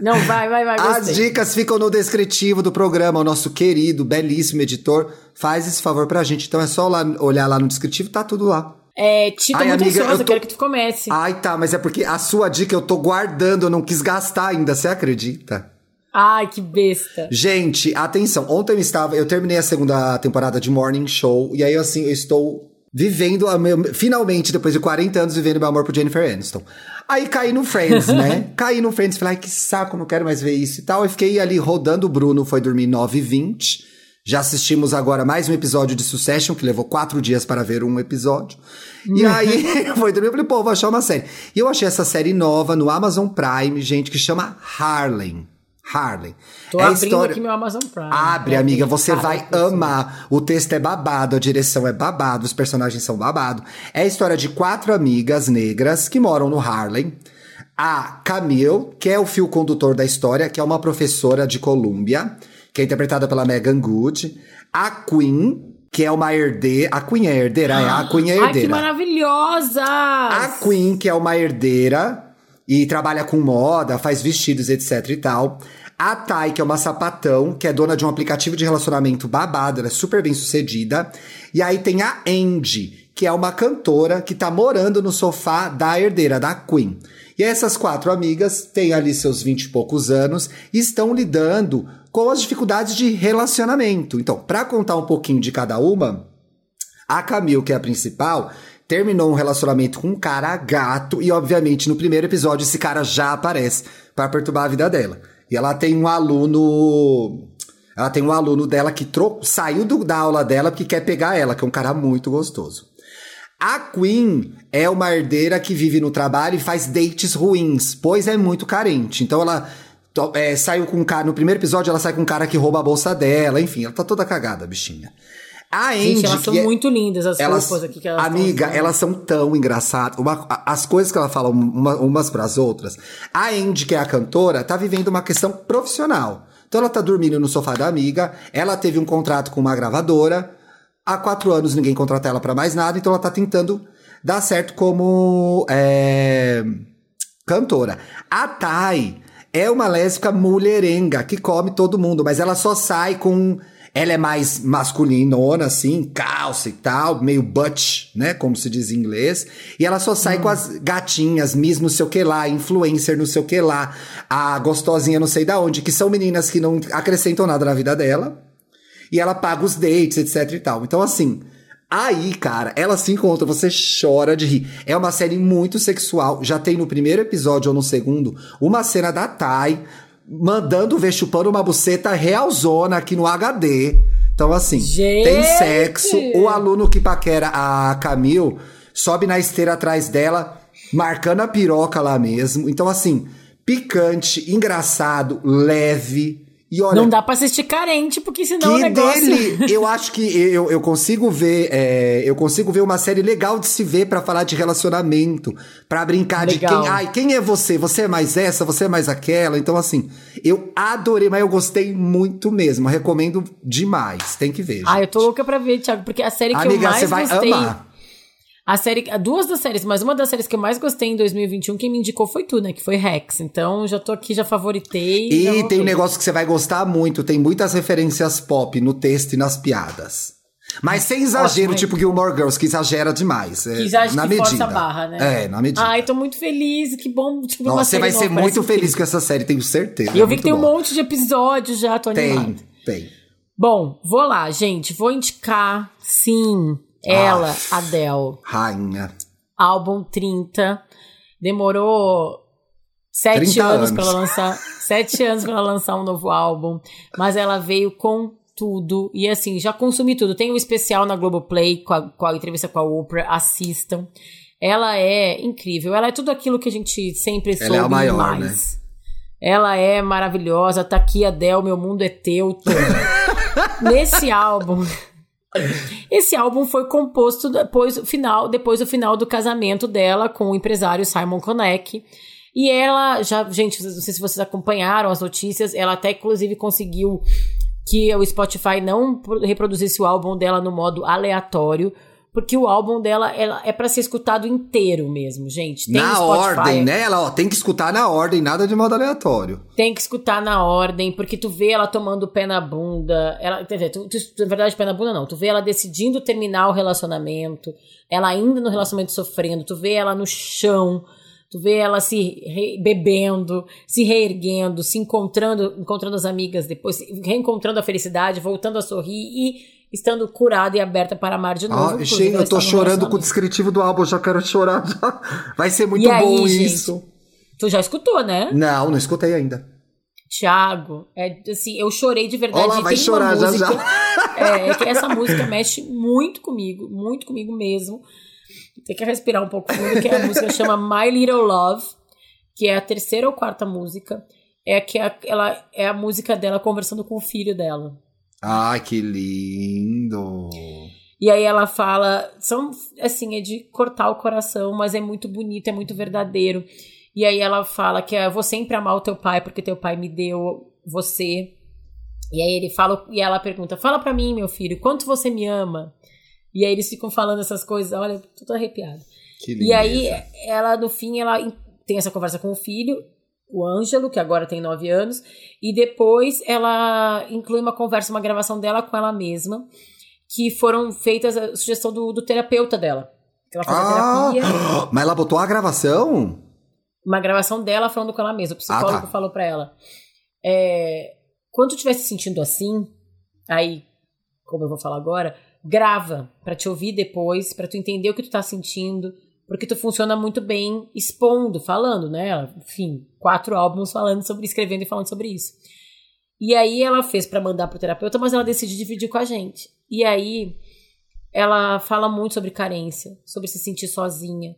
não, vai, vai, vai, As gostei. dicas ficam no descritivo do programa. O nosso querido, belíssimo editor faz esse favor pra gente. Então é só lá, olhar lá no descritivo, tá tudo lá. É, Ai, muito amiga, ansiosa, eu tô- quero que tu comece. Ai, tá, mas é porque a sua dica eu tô guardando, eu não quis gastar ainda, você acredita? Ai, que besta. Gente, atenção. Ontem eu estava, eu terminei a segunda temporada de Morning Show e aí assim, eu estou vivendo a meu, finalmente depois de 40 anos vivendo meu amor por Jennifer Aniston. Aí caí no Friends, né? caí no Friends, falei, ai que saco, não quero mais ver isso e tal. Eu fiquei ali rodando, o Bruno foi dormir 9h20. Já assistimos agora mais um episódio de Succession, que levou quatro dias para ver um episódio. E aí, foi dormir, eu falei, pô, vou achar uma série. E eu achei essa série nova no Amazon Prime, gente, que chama Harlem. Harlem. Tô É abrindo história- aqui meu Amazon Prime. Abre, Quero amiga, você vai amar. O texto é babado, a direção é babado, os personagens são babado. É a história de quatro amigas negras que moram no Harlem. A Camille, que é o fio condutor da história, que é uma professora de Colômbia, que é interpretada pela Megan Good. A Queen, que é uma herdeira. A Queen é herdeira? É, a Queen é Ai, que herdeira. maravilhosa! A Queen, que é uma herdeira e trabalha com moda, faz vestidos, etc e tal. A Thay, que é uma sapatão, que é dona de um aplicativo de relacionamento babado, ela é super bem sucedida. E aí tem a Andy, que é uma cantora que tá morando no sofá da herdeira, da Queen. E essas quatro amigas têm ali seus vinte e poucos anos e estão lidando com as dificuldades de relacionamento. Então, pra contar um pouquinho de cada uma, a Camille, que é a principal, terminou um relacionamento com um cara gato e, obviamente, no primeiro episódio esse cara já aparece pra perturbar a vida dela. E ela tem um aluno. Ela tem um aluno dela que tro... saiu do- da aula dela porque quer pegar ela, que é um cara muito gostoso. A Queen é uma herdeira que vive no trabalho e faz dates ruins, pois é muito carente. Então ela é, saiu com um cara. No primeiro episódio, ela sai com um cara que rouba a bolsa dela, enfim, ela tá toda cagada, bichinha. A Andy, Gente, elas são é- muito lindas, as elas, roupas aqui que elas amiga, usando. elas são tão engraçadas. Uma- as coisas que ela fala uma- umas pras outras. A Andy, que é a cantora, tá vivendo uma questão profissional. Então ela tá dormindo no sofá da amiga, ela teve um contrato com uma gravadora. Há quatro anos ninguém contrata ela pra mais nada, então ela tá tentando dar certo como é, cantora. A Thay, é uma lésbica mulherenga que come todo mundo, mas ela só sai com ela é mais masculinona, assim, calça e tal, meio butch, né? Como se diz em inglês. E ela só sai hum. com as gatinhas, Miss não sei o que lá, influencer não sei o que lá, a gostosinha não sei da onde, que são meninas que não acrescentam nada na vida dela. E ela paga os dates, etc e tal. Então, assim, Aí, cara, ela se encontra, você chora de rir. É uma série muito sexual. Já tem no primeiro episódio ou no segundo uma cena da Tai mandando ver chupando uma buceta realzona aqui no HD. Então, assim, Gente. tem sexo. O aluno que paquera a Camille sobe na esteira atrás dela, marcando a piroca lá mesmo. Então, assim, picante, engraçado, leve. E olha, não dá pra assistir carente, porque senão o negócio... dele, eu acho que eu, eu consigo ver, é, eu consigo ver uma série legal de se ver para falar de relacionamento, para brincar legal. de quem, ai, quem é você? Você é mais essa, você é mais aquela. Então assim, eu adorei, mas eu gostei muito mesmo. Recomendo demais. Tem que ver. Ah, eu tô louca pra ver, Thiago, porque a série que Amiga, eu mais você vai gostei amar. A série, duas das séries, mas uma das séries que eu mais gostei em 2021, quem me indicou foi tu, né? Que foi Rex. Então já tô aqui, já favoritei. E já tem um negócio que você vai gostar muito: tem muitas referências pop no texto e nas piadas. Mas sem exagero, Ótimo, tipo Gilmore Girls, que exagera demais. É, que exagera, na que medida. força a barra, né? É, na medida. Ai, tô muito feliz, que bom. Tipo, Nossa, você vai ser muito feliz com essa série, tenho certeza. E eu vi que tem bom. um monte de episódios já, tô animada. Tem, tem. Bom, vou lá, gente. Vou indicar, sim, ela, ah, Adele. Rainha álbum 30. Demorou sete anos, anos. para lançar. sete anos para lançar um novo álbum. Mas ela veio com tudo. E assim, já consumi tudo. Tem um especial na Globoplay com a, com a entrevista com a Oprah. Assistam. Ela é incrível. Ela é tudo aquilo que a gente sempre ela soube é a maior, mais. Né? Ela é maravilhosa. Tá aqui, Adele, meu mundo é teu. Nesse álbum. Esse álbum foi composto depois do final, depois do final do casamento dela com o empresário Simon Konek. E ela já, gente, não sei se vocês acompanharam as notícias, ela até inclusive conseguiu que o Spotify não reproduzisse o álbum dela no modo aleatório, porque o álbum dela ela é para ser escutado inteiro mesmo, gente. Tem na ordem, né? Ela ó, tem que escutar na ordem, nada de modo aleatório. Tem que escutar na ordem, porque tu vê ela tomando pé na bunda. Ela, quer dizer, tu, tu, na verdade, pé na bunda não. Tu vê ela decidindo terminar o relacionamento, ela ainda no relacionamento sofrendo, tu vê ela no chão. Tu vê ela se re, bebendo, se reerguendo, se encontrando, encontrando as amigas depois, reencontrando a felicidade, voltando a sorrir e estando curada e aberta para amar de novo. Ah, gente, eu tô chorando com o descritivo do álbum, já quero chorar. Já. Vai ser muito e bom aí, isso. Gente, tu já escutou, né? Não, não escutei ainda. Tiago, é assim, eu chorei de verdade. Olá, vai chorar já já. É, é que essa música mexe muito comigo, muito comigo mesmo. Tem que respirar um pouco fundo, que a música chama My Little Love, que é a terceira ou quarta música. É que a, ela é a música dela conversando com o filho dela. Ai, que lindo! E aí ela fala, são assim, é de cortar o coração, mas é muito bonito, é muito verdadeiro. E aí ela fala que eu vou sempre amar o teu pai porque teu pai me deu você. E aí ele fala, e ela pergunta: "Fala para mim, meu filho, quanto você me ama?" E aí eles ficam falando essas coisas, olha, tô arrepiada. Que e aí ela no fim ela tem essa conversa com o filho o Ângelo, que agora tem nove anos, e depois ela inclui uma conversa, uma gravação dela com ela mesma, que foram feitas a sugestão do, do terapeuta dela. Ela ah, terapia. Mas ela botou a gravação? Uma gravação dela falando com ela mesma. O psicólogo ah, tá. falou para ela. É, quando tu estiver se sentindo assim, aí, como eu vou falar agora, grava para te ouvir depois, para tu entender o que tu tá sentindo porque tu funciona muito bem expondo, falando, né? Enfim, quatro álbuns falando sobre, escrevendo e falando sobre isso. E aí ela fez para mandar pro terapeuta, mas ela decidiu dividir com a gente. E aí ela fala muito sobre carência, sobre se sentir sozinha.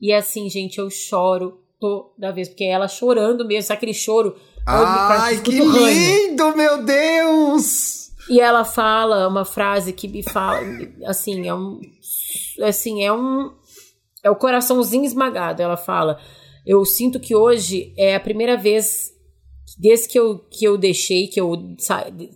E assim, gente, eu choro toda vez, porque é ela chorando mesmo, sabe aquele choro? Ai, que lindo, meu Deus! E ela fala uma frase que me fala, assim, é um, assim, é um, é o coraçãozinho esmagado. Ela fala: Eu sinto que hoje é a primeira vez, desde que eu, que eu deixei, que eu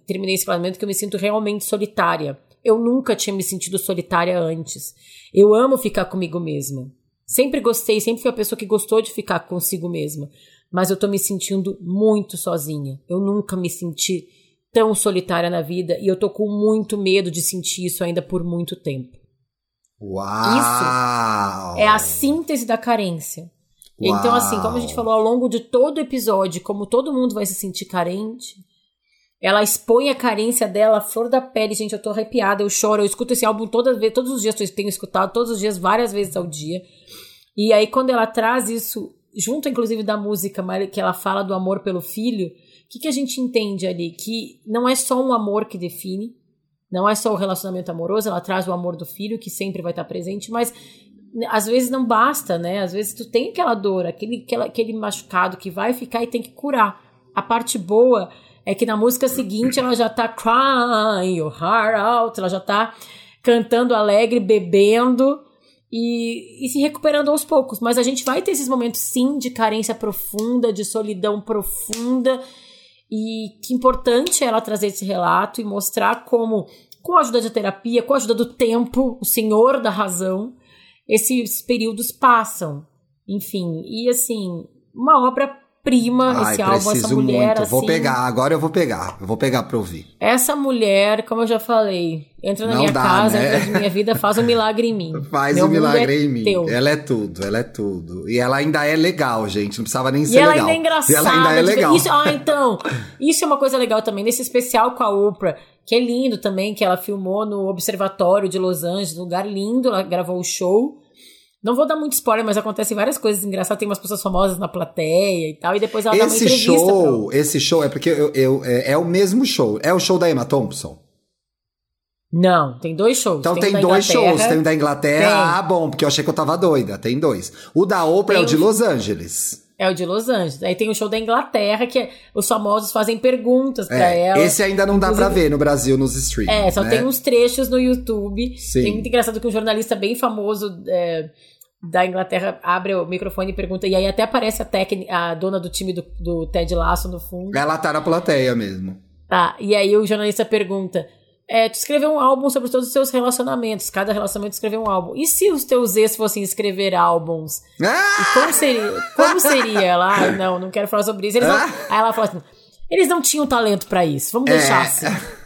terminei esse planejamento, que eu me sinto realmente solitária. Eu nunca tinha me sentido solitária antes. Eu amo ficar comigo mesma. Sempre gostei, sempre fui a pessoa que gostou de ficar consigo mesma. mas eu tô me sentindo muito sozinha. Eu nunca me senti tão solitária na vida e eu tô com muito medo de sentir isso ainda por muito tempo. Uau! Isso é a síntese da carência. Uau. Então, assim, como a gente falou ao longo de todo o episódio, como todo mundo vai se sentir carente, ela expõe a carência dela, a flor da pele. Gente, eu tô arrepiada, eu choro, eu escuto esse álbum todas vezes, todos os dias, eu tenho escutado todos os dias, várias vezes ao dia. E aí, quando ela traz isso, junto inclusive da música, que ela fala do amor pelo filho, o que, que a gente entende ali? Que não é só um amor que define, não é só o relacionamento amoroso, ela traz o amor do filho, que sempre vai estar presente, mas às vezes não basta, né? Às vezes tu tem aquela dor, aquele, aquele machucado que vai ficar e tem que curar. A parte boa é que na música seguinte ela já tá crying your heart out, ela já tá cantando alegre, bebendo e, e se recuperando aos poucos. Mas a gente vai ter esses momentos, sim, de carência profunda, de solidão profunda. E que importante é ela trazer esse relato e mostrar como, com a ajuda da terapia, com a ajuda do tempo, o senhor da razão, esses períodos passam. Enfim, e assim, uma obra prima Ai, esse álbum, essa mulher muito. assim. Vou pegar, agora eu vou pegar. Eu vou pegar pra ouvir. Essa mulher, como eu já falei, entra na Não minha dá, casa, né? entra na minha vida, faz um milagre em mim. Faz Meu um milagre é em mim. Teu. Ela é tudo, ela é tudo. E ela ainda é legal, gente. Não precisava nem ser e ela legal. Ainda é engraçada, e ela ainda é legal. Isso, ah, então. Isso é uma coisa legal também. Nesse especial com a Oprah, que é lindo também, que ela filmou no Observatório de Los Angeles, lugar lindo, ela gravou o show. Não vou dar muito spoiler, mas acontecem várias coisas engraçadas. Tem umas pessoas famosas na plateia e tal. E depois ela esse dá uma entrevista. Show, pra... Esse show é porque eu, eu, é, é, o mesmo show. É o show da Emma Thompson? Não, tem dois shows. Então tem, tem dois shows. Tem o da Inglaterra. Tem. Ah, bom, porque eu achei que eu tava doida. Tem dois. O da Oprah tem é o de Los Angeles. É o de Los Angeles. Aí tem o show da Inglaterra, que é, os famosos fazem perguntas é, pra ela. Esse ainda não dá Inclusive, pra ver no Brasil, nos streams. É, só né? tem uns trechos no YouTube. Sim. Tem muito engraçado que um jornalista bem famoso. É, da Inglaterra abre o microfone e pergunta, e aí até aparece a técnica, a dona do time do, do Ted Lasso no fundo. Ela tá na plateia mesmo. Tá, e aí o jornalista pergunta: é, tu escreveu um álbum sobre todos os seus relacionamentos, cada relacionamento escreveu um álbum. E se os teus ex fossem escrever álbuns? Ah! E como seria? Como seria? Ela, ah, não, não quero falar sobre isso. Não... Ah! Aí ela fala assim: eles não tinham talento para isso, vamos é. deixar assim.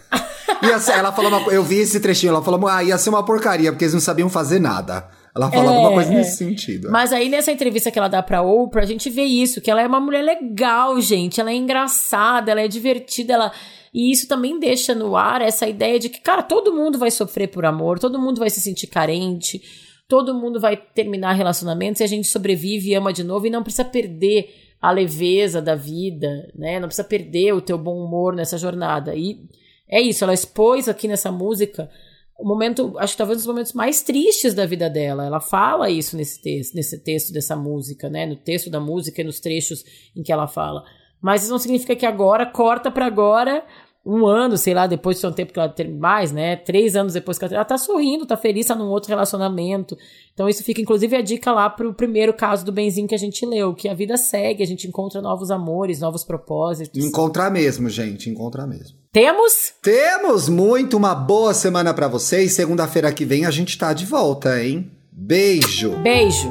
Ser, ela falou uma, eu vi esse trechinho, ela falou, ah, ia ser uma porcaria, porque eles não sabiam fazer nada. Ela fala é, alguma coisa nesse sentido. Mas aí nessa entrevista que ela dá pra Oprah, a gente vê isso, que ela é uma mulher legal, gente. Ela é engraçada, ela é divertida, ela... E isso também deixa no ar essa ideia de que, cara, todo mundo vai sofrer por amor, todo mundo vai se sentir carente, todo mundo vai terminar relacionamentos e a gente sobrevive e ama de novo e não precisa perder a leveza da vida, né? Não precisa perder o teu bom humor nessa jornada. E é isso, ela expôs aqui nessa música o momento, acho que talvez um dos momentos mais tristes da vida dela. Ela fala isso nesse texto, nesse texto dessa música, né? No texto da música e nos trechos em que ela fala. Mas isso não significa que agora corta para agora um ano, sei lá, depois de um tempo que ela tem mais, né? Três anos depois que ela, ela tá sorrindo, tá feliz, tá num outro relacionamento. Então isso fica, inclusive, a dica lá pro primeiro caso do Benzinho que a gente leu, que a vida segue, a gente encontra novos amores, novos propósitos. Encontrar mesmo, gente, encontrar mesmo. Temos? Temos muito, uma boa semana para vocês. Segunda-feira que vem a gente tá de volta, hein? Beijo. Beijo.